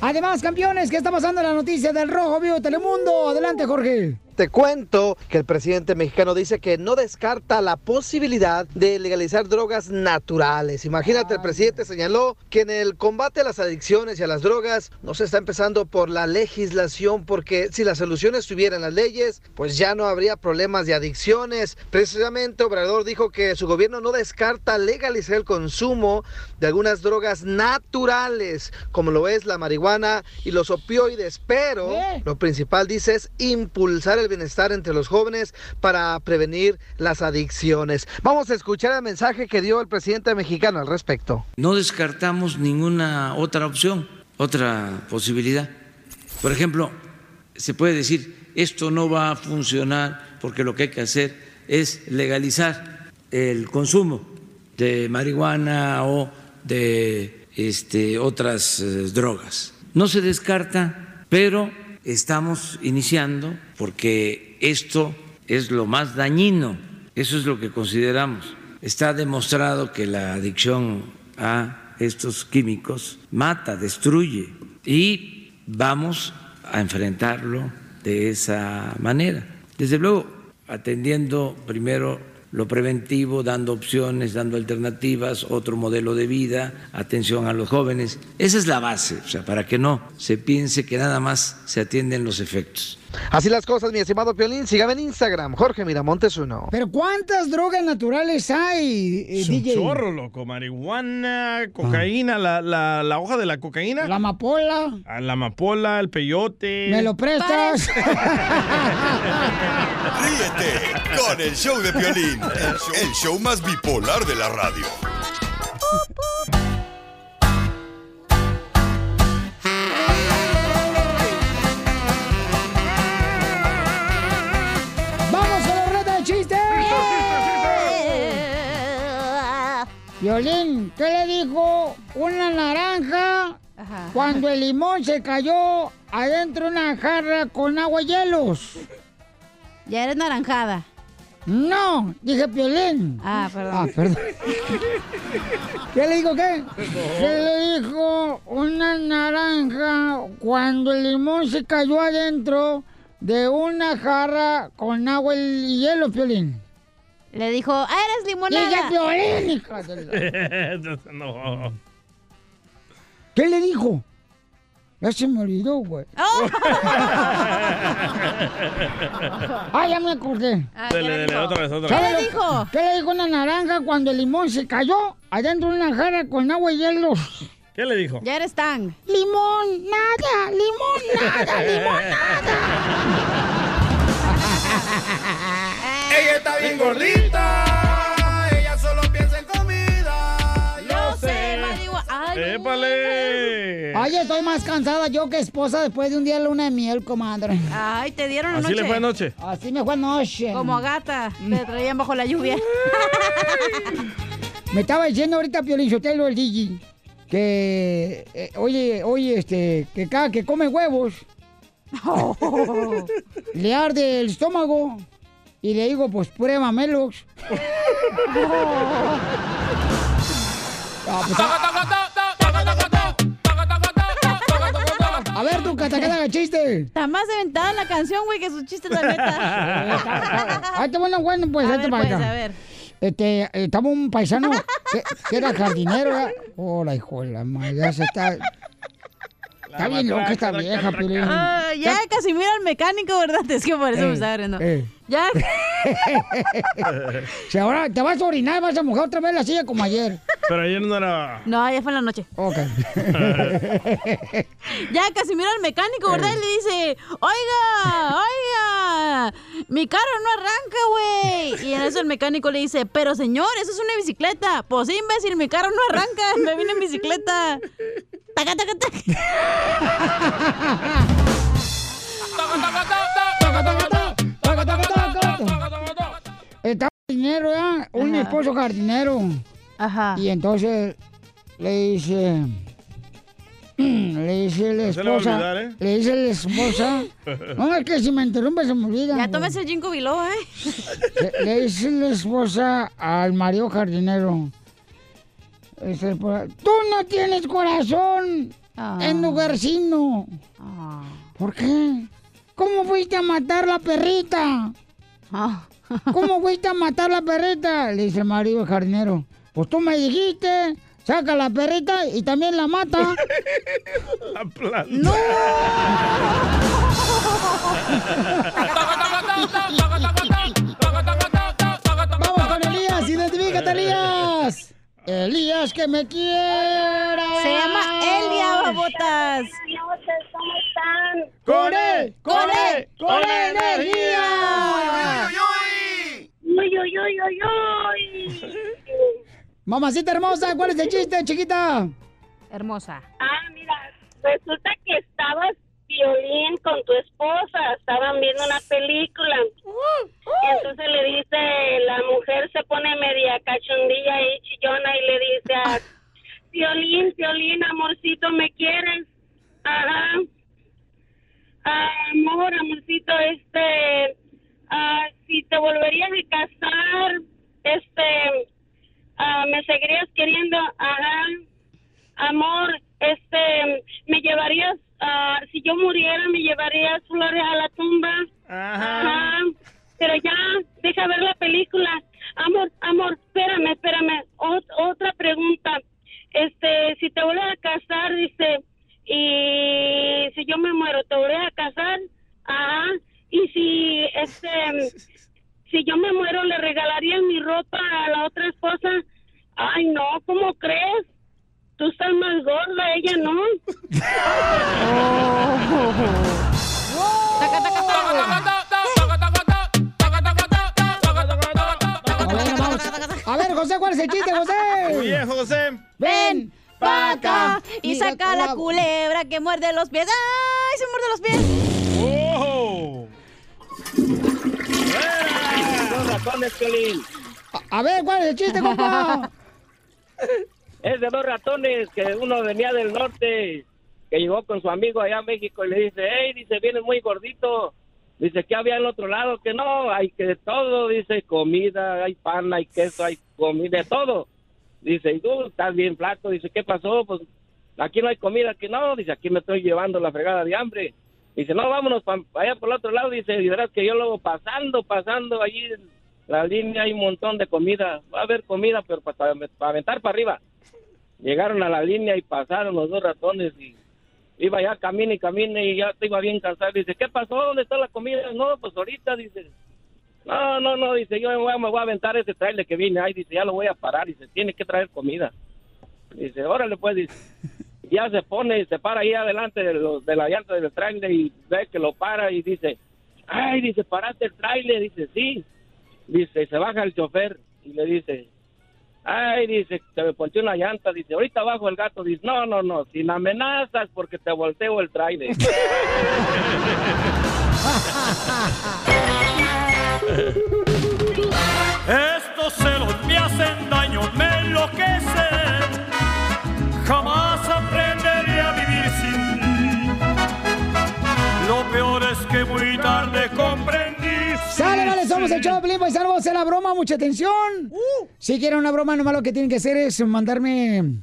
Además, campeones, ¿qué está pasando en la noticia del Rojo Vivo de Telemundo? Adelante, Jorge. Te cuento que el presidente mexicano dice que no descarta la posibilidad de legalizar drogas naturales. Imagínate, el presidente señaló que en el combate a las adicciones y a las drogas no se está empezando por la legislación, porque si la solución estuviera en las leyes, pues ya no habría problemas de adicciones. Precisamente Obrador dijo que su gobierno no descarta legalizar el consumo de algunas drogas naturales, como lo es la marihuana y los opioides, pero lo principal dice es impulsar el bienestar entre los jóvenes para prevenir las adicciones. Vamos a escuchar el mensaje que dio el presidente mexicano al respecto. No descartamos ninguna otra opción, otra posibilidad. Por ejemplo, se puede decir, esto no va a funcionar porque lo que hay que hacer es legalizar el consumo de marihuana o de este, otras eh, drogas. No se descarta, pero estamos iniciando porque esto es lo más dañino, eso es lo que consideramos. Está demostrado que la adicción a estos químicos mata, destruye y vamos a enfrentarlo de esa manera. Desde luego, atendiendo primero lo preventivo, dando opciones, dando alternativas, otro modelo de vida, atención a los jóvenes. Esa es la base, o sea, para que no se piense que nada más se atienden los efectos. Así las cosas, mi estimado Piolín. Sígame en Instagram, Jorge Miramontes uno. Pero ¿cuántas drogas naturales hay, eh, DJ? chorro, loco. Marihuana, cocaína, la, la, la hoja de la cocaína. La amapola. Ah, La amapola, el peyote. ¿Me lo prestas? Ríete con el show de Piolín, el show, el show más bipolar de la radio. Piolín, ¿qué le dijo una naranja cuando el limón se cayó adentro de una jarra con agua y hielos? Ya eres naranjada. No, dije Piolín. Ah, perdón. Ah, perdón. ¿Qué le dijo qué? ¿Qué le dijo una naranja cuando el limón se cayó adentro de una jarra con agua y hielo, Piolín? Le dijo, ah, eres limonada. Dije Piolín, hija de la- no. ¿Qué le dijo? Ya se me olvidó, güey. Oh. ah, ya me acordé. Dele, dele, otra vez, otra ¿Sabe vez. lo- ¿Qué le dijo una naranja cuando el limón se cayó adentro de una jarra con agua y hielo? ¿Qué le dijo? Ya eres tan. Limón, nada, limón, nada, limón, Ella está bien gordita. Ella solo piensa en comida. Yo sé, marihuana. Ay, ¡Épale! Ay, estoy más cansada yo que esposa después de un día de luna de miel, comadre. Ay, te dieron Así anoche. le fue anoche. Así me fue anoche. Como a gata. Te traían bajo la lluvia. Me estaba diciendo ahorita Piolín Sotelo, el Digi, que, eh, oye, oye, este, que cada que come huevos, le arde el estómago. Y le digo, pues pruébamelos. Ah, pues, a ver, tu catacata chiste. Está más inventada la canción, güey, que su chiste, la neta. Ahí te bueno, bueno, pues, A ahí te para pues, acá. a ver. Este, estaba un paisano que, que era jardinero. ¿verdad? Hola, hijo de la madre, ya se está... Está bien loca esta vieja, Piolín. Ah, ya casi mira al mecánico, ¿verdad? Es que por eso Eh, me estaba riendo. eh. Ya. Si ahora te vas a orinar, vas a mojar otra vez la silla como ayer. Pero ayer no era. No, ya fue en la noche. Ok. Ya casi mira al mecánico, ¿verdad? Y le dice, oiga, oiga, mi carro no arranca, güey. Y en eso el mecánico le dice, pero señor, eso es una bicicleta. Pues sí, imbécil, mi carro no arranca, me vine en bicicleta. Taca, taca, taca. Estaba jardinero, ¿verdad? Un esposo jardinero. Ajá. Y entonces le dice... Le dice la No se le va a esposa... olvidar, ¿eh? Le dice la esposa... No, es que si me interrumpe se me olvida. Ya güey. tómese el ginkgo biloba, ¿eh? Le, le dice la esposa al marido jardinero. Tú no tienes corazón en lugarcino. ¿Por qué? ¿Cómo fuiste a matar la perrita? ¿Cómo fuiste a matar la perrita? Le dice el marido del jardinero. Pues tú me dijiste, saca la perrita y también la mata. La planta. ¡No! Vamos con Elías, identifícate, Elías. Elías, que me quiera. Se llama Elia, babotas. ¿Cómo están? ¡Con él! ¡Con él! ¡Con energía! Uy, uy, uy, uy, uy. Mamacita hermosa, ¿cuál es el chiste, chiquita? Hermosa. Ah, mira, resulta que estabas violín con tu esposa, estaban viendo una película. Entonces le dice, la mujer se pone media cachondilla y chillona y le dice a Violín, Violín, amorcito, ¿me quieres? Ajá. Ah, amor, amorcito, este, ah, si te volverías a casar, este, ah, me seguirías queriendo, ajá. Amor, este, me llevarías, ah, si yo muriera, me llevarías flores a la tumba. Ajá. Pero ya, deja ver la película. Amor, amor, espérame, espérame. Ot- otra pregunta. Este, si te vuelves a casar, dice, y si yo me muero, ¿te vuelves a casar? Ajá. Y si, este, si yo me muero, ¿le regalarías mi ropa a la otra esposa? Ay, no, ¿cómo crees? Tú estás más gorda, ella no. A ver, José, ¿cuál es el chiste, José? Muy bien, José. Ven Pa' acá y saca la culebra que muerde los pies. ¡Ay, se muerde los pies! ¡Oh! A ver, ¿cuál es el chiste, compa? Es de dos ratones, que uno venía del norte, que llegó con su amigo allá a México y le dice, hey, dice, vienes muy gordito. Dice, ¿qué había al otro lado? Que no, hay que de todo, dice, comida, hay pan, hay queso, hay comida, de todo. Dice, y tú estás bien flaco, dice, ¿qué pasó? Pues aquí no hay comida, que no, dice, aquí me estoy llevando la fregada de hambre. Dice, no, vámonos para allá por el otro lado, dice, y verás que yo luego pasando, pasando allí en la línea hay un montón de comida, va a haber comida, pero para aventar para arriba. Llegaron a la línea y pasaron los dos ratones y iba ya camine y camine y ya te iba bien cansado. Dice, ¿qué pasó? ¿Dónde está la comida? No, pues ahorita, dice. No, no, no, dice, yo me voy, a- me voy a aventar ese trailer que viene ahí, dice, ya lo voy a parar, dice, tiene que traer comida. Dice, órale pues, dice. Ya se pone y se para ahí adelante de, lo- de la llanta del trailer y ve que lo para y dice, ay, dice, paraste el trailer, dice, sí. Dice, se baja el chofer y le dice, ay, dice, se me ponchó una llanta, dice, ahorita bajo el gato, dice, no, no, no, sin amenazas porque te volteo el trailer. Estos celos me hacen daño, me enloquecen. Jamás aprenderé a vivir sin ti. Lo peor es que muy tarde comprendí. ¡Sale, vale! Somos el Choplin, paisano, vamos a hacer la broma, mucha atención. Si quieren una broma, nomás lo que tienen que hacer es mandarme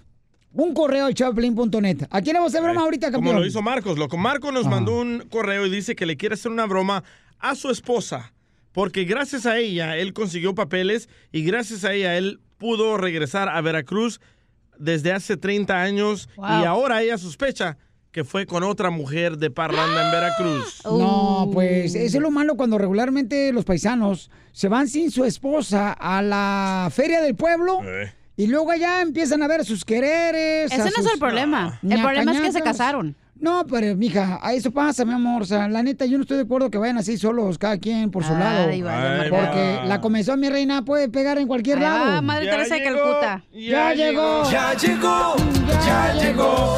un correo al. ¿A quién le vamos a hacer broma ahorita, Como campeón? lo hizo Marcos, loco. Marco nos mandó un correo y dice que le quiere hacer una broma a su esposa. Porque gracias a ella, él consiguió papeles y gracias a ella, él pudo regresar a Veracruz desde hace 30 años Wow. y ahora ella sospecha que fue con otra mujer de parranda en Veracruz. No, pues eso es lo malo cuando regularmente los paisanos se van sin su esposa a la feria del pueblo Eh. y luego allá empiezan a ver sus quereres. Ese no es el problema. El problema es que se casaron. No, pero mija, a eso pasa, mi amor. O sea, la neta, yo no estoy de acuerdo que vayan así solos, cada quien por su Ay, lado. porque va. la comezón, mi reina, puede pegar en cualquier lado. va, Madre Ya Teresa de Calcuta. Ya, ya llegó. llegó, ya llegó, ya llegó,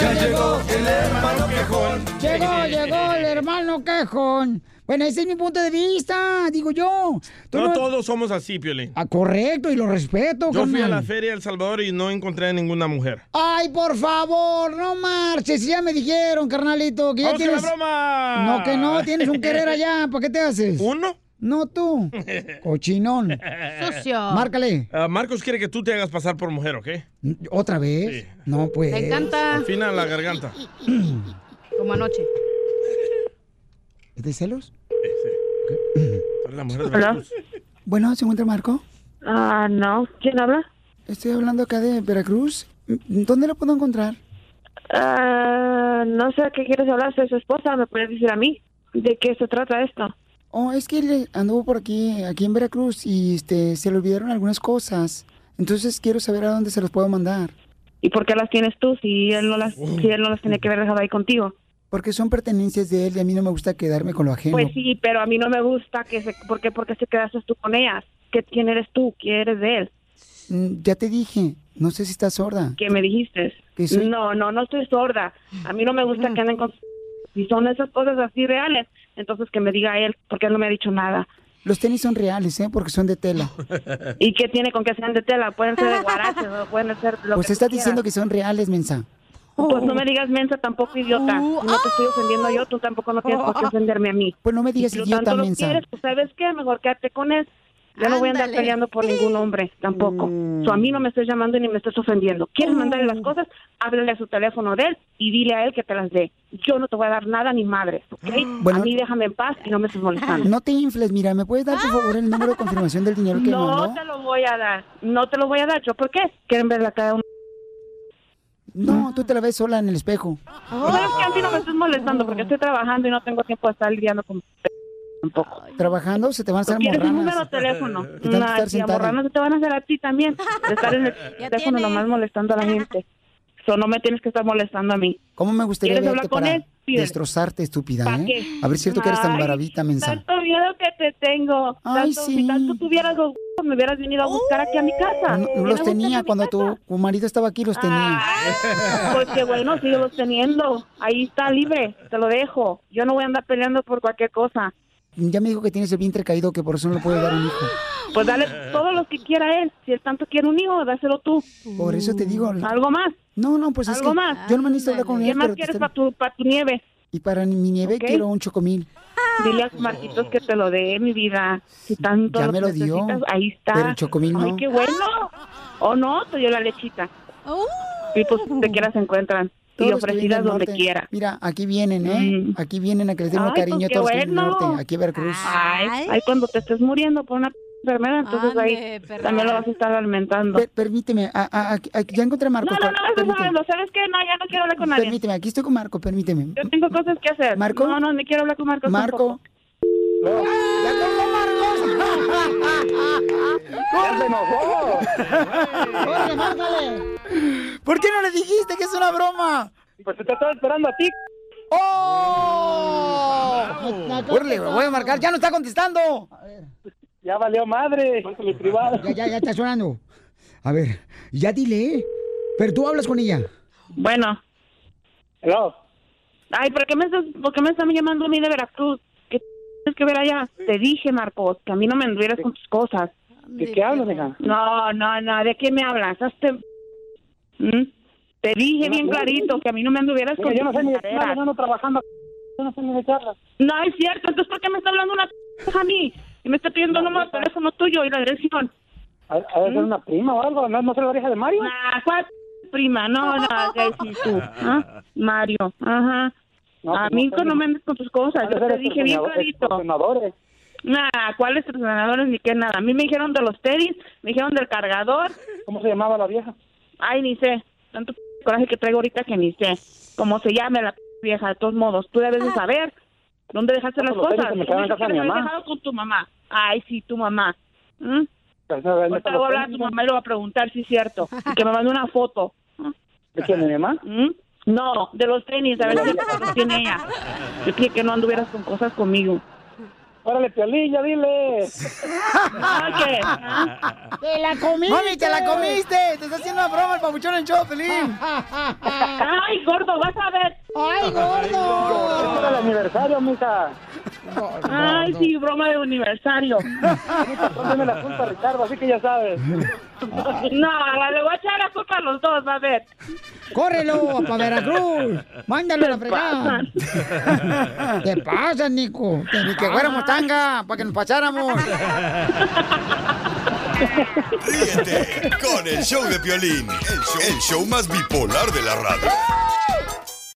ya llegó el hermano quejón. Llegó, llegó el hermano quejón. Bueno, ese es mi punto de vista, digo yo. Tú No no- todos somos así, Piolín. Ah, correcto, y lo respeto, Yo fui a la feria de El Salvador y no encontré a ninguna mujer. Ay, por favor, no marches. Ya me dijeron, carnalito, que ya ¡Vamos con la tienes. broma! No, que no, tienes un querer allá. ¿Para qué te haces? ¿Uno? No tú. Cochinón. Sucio. Márcale. Ah, Marcos quiere que tú te hagas pasar por mujer, ¿ok? ¿Otra vez? No, pues. Me encanta. Afina la garganta. Como anoche. ¿Es de celos? Tú eres la mujer de Hola. Veracruz. Bueno, ¿se encuentra Marco? Ah, no. ¿Quién habla? Estoy hablando acá de Veracruz. ¿Dónde lo puedo encontrar? Ah, no sé qué quieres hablar. Soy su esposa. ¿Me puedes decir a mí de qué se trata esto? Oh, es que él anduvo por aquí, aquí en Veracruz, y este, se le olvidaron algunas cosas. Entonces quiero saber a dónde se los puedo mandar. ¿Y por qué las tienes tú si él no las, si él no las tenía que haber dejado ahí contigo? Porque son pertenencias de él y a mí no me gusta quedarme con lo ajeno. Pues sí, pero a mí no me gusta que se, ¿por qué, por qué se quedaste tú con ellas? ¿Qué, ¿Quién eres tú? ¿Quién eres de él? Mm, Ya te dije, no sé si estás sorda. ¿Qué me dijiste? Que soy- No, no, no estoy sorda. A mí no me gusta que anden con... Si son esas cosas así reales, entonces que me diga él, porque él no me ha dicho nada. Los tenis son reales, ¿eh? Porque son de tela. ¿Y qué tiene con que sean de tela? Pueden ser de guaraches o pueden ser lo Pues que estás diciendo que son reales, mensa. Pues no me digas mensa tampoco, idiota. Si no te estoy ofendiendo yo, tú tampoco no tienes por qué ofenderme a mí. Pues no me digas si lo idiota, tanto lo mensa. quieres, pues ¿sabes qué? Mejor quédate con él. Yo no voy a andar peleando por ningún hombre, tampoco. Mm. So, a mí no me estés llamando ni me estés ofendiendo. ¿Quieres mandarle las cosas? Háblale a su teléfono de él y dile a él que te las dé. Yo no te voy a dar nada ni madre, ¿ok? Bueno. a mí déjame en paz y no me estés molestando. No te infles, mira, ¿me puedes dar por favor el número de confirmación del dinero que No mandó? te lo voy a dar. No te lo voy a dar. ¿Yo por qué? ¿Quieren ver la cara de un... No, tú te la ves sola en el espejo. ¿Sabes qué? A no me estés molestando porque estoy trabajando y no tengo tiempo de estar lidiando con... Tampoco. Trabajando se te van a hacer ¿Quieres un número morranas. de teléfono? De tanto estar amorranas se te van a hacer a ti también. De estar en el teléfono nomás molestando a la gente. So, no me tienes que estar molestando a mí. ¿Cómo me gustaría ¿Quieres verte hablar con para él? Destrozarte, estúpida, ¿Pa' eh? qué? A ver cierto que eres tan maravita, mensa. Tanto miedo que te tengo. Ay, tanto, sí. Si tanto tuvieras los me hubieras venido a buscar aquí a mi casa. No, los tenía cuando tu, tu marido estaba aquí, los tenía. Pues qué bueno, síguelos teniendo. Ahí está libre, te lo dejo. Yo no voy a andar peleando por cualquier cosa. Ya me dijo que tienes el vientre caído, que por eso no le puede dar un hijo. Pues dale todo lo que quiera él. Si él tanto quiere un hijo, dáselo tú. Por eso te digo. ¿Algo más? No, no, pues es ¿Algo que más? yo no me necesito hablar con ¿Qué él, más pero te quieres para tu, pa' tu nieve? Y para mi nieve quiero un chocomil. Dile a Marquitos que te lo dé, mi vida. Si tanto Ya me lo dio, necesitas, ahí está. pero el chocomil no. Ay, qué bueno. O no, te dio la lechita. Y pues te quieras se encuentran. Todos Y ofrecidas donde quiera. Mira, aquí vienen, ¿eh? Aquí vienen a que les den un pues cariño a qué todos vienen del bueno. norte, aquí a Veracruz. Ay, ay, cuando te estés muriendo por una enfermedad, entonces Ande, ahí perra. también lo vas a estar alimentando. Per- permíteme, a- a- a- a- ya encontré a Marco. No, no, no, no, ¿sabes qué? No, ya no quiero hablar con nadie. Permíteme, aquí estoy con Marco, permíteme. Yo tengo cosas que hacer. ¿Marco? No, no, ni quiero hablar con Marcos Marco. Tampoco. ¡Ya colgó ¡Ya se enojó! ¡Órale, márcale! ¿Por qué no le dijiste que es una broma? Pues te estaba esperando a ti. ¡Oh! Órale, lo voy a marcar. ¡Ya no está contestando! Ya valió madre. privado. Ya, ya, ya está sonando. A ver, ya dile. ¿eh? Pero tú hablas con ella. Bueno. Hello. Ay, ¿por qué me estás, por qué me están llamando a mí de Veracruz? ¿Qué tienes que ver allá? Te dije, Marcos, que a mí no me anduvieras con tus cosas. ¿De qué hablas, hija? No, no, no, ¿de qué me hablas? Hazte... ¿Mm? Te dije bien clarito que a mí no me anduvieras Mira, con yo no tus sé ni de charlas, ando trabajando. Yo no sé ni de charlas. No es cierto, entonces ¿por qué me está hablando una p- a mí? Y me está pidiendo el número de teléfono tuyo y la dirección. ¿Ha ha de ser una prima o algo? ¿No, no sé la oreja de Mario? Ah, ¿cuál prima? No, no, ¿qué tú? ¿Ah? Mario, ajá. No, a pues mí no no me andes con tus cosas, yo te dije bien clarito. Nah, ¿cuáles entrenadores ni qué nada? A mí me dijeron de los tenis, me dijeron del cargador. ¿Cómo se llamaba la vieja? Ay, ni sé. Tanto p- coraje que traigo ahorita que ni sé. Cómo se llame la p- vieja, de todos modos. Tú debes de saber dónde dejaste No, las pues cosas. se me en casa que de mi mamá. dejado con tu mamá. Ay, sí, tu mamá. ¿Mm? Pues, ¿dónde Ahorita están le voy a hablar a tu mamá y le voy a preguntar si es cierto. Y que me mande una foto. ¿De quién, de mi mamá? ¿Mm? No, de los tenis, a ver si los tiene ella. Yo dije que no anduvieras con cosas conmigo. Órale, Piolín, ya dile. ¿Ah, qué? ¡Te la comiste! ¡Mami, te la comiste! ¡Te está haciendo una broma el papuchón en show, Pelín! ¡Ay, gordo, vas a ver! ¡Ay, Es gordo! el aniversario, mija. Ay, sí, broma de aniversario. Dame la culpa, Ricardo, así que ya sabes. No, le voy a echar la culpa a los dos, va a ver. ¡Córrelo para Veracruz! ¡Mándalo a la fregada! ¿Qué pasa, Nico? Que ni que fuéramos tanga para que nos pasáramos. Ríete con el show de Piolín, el show, el show más bipolar de la radio.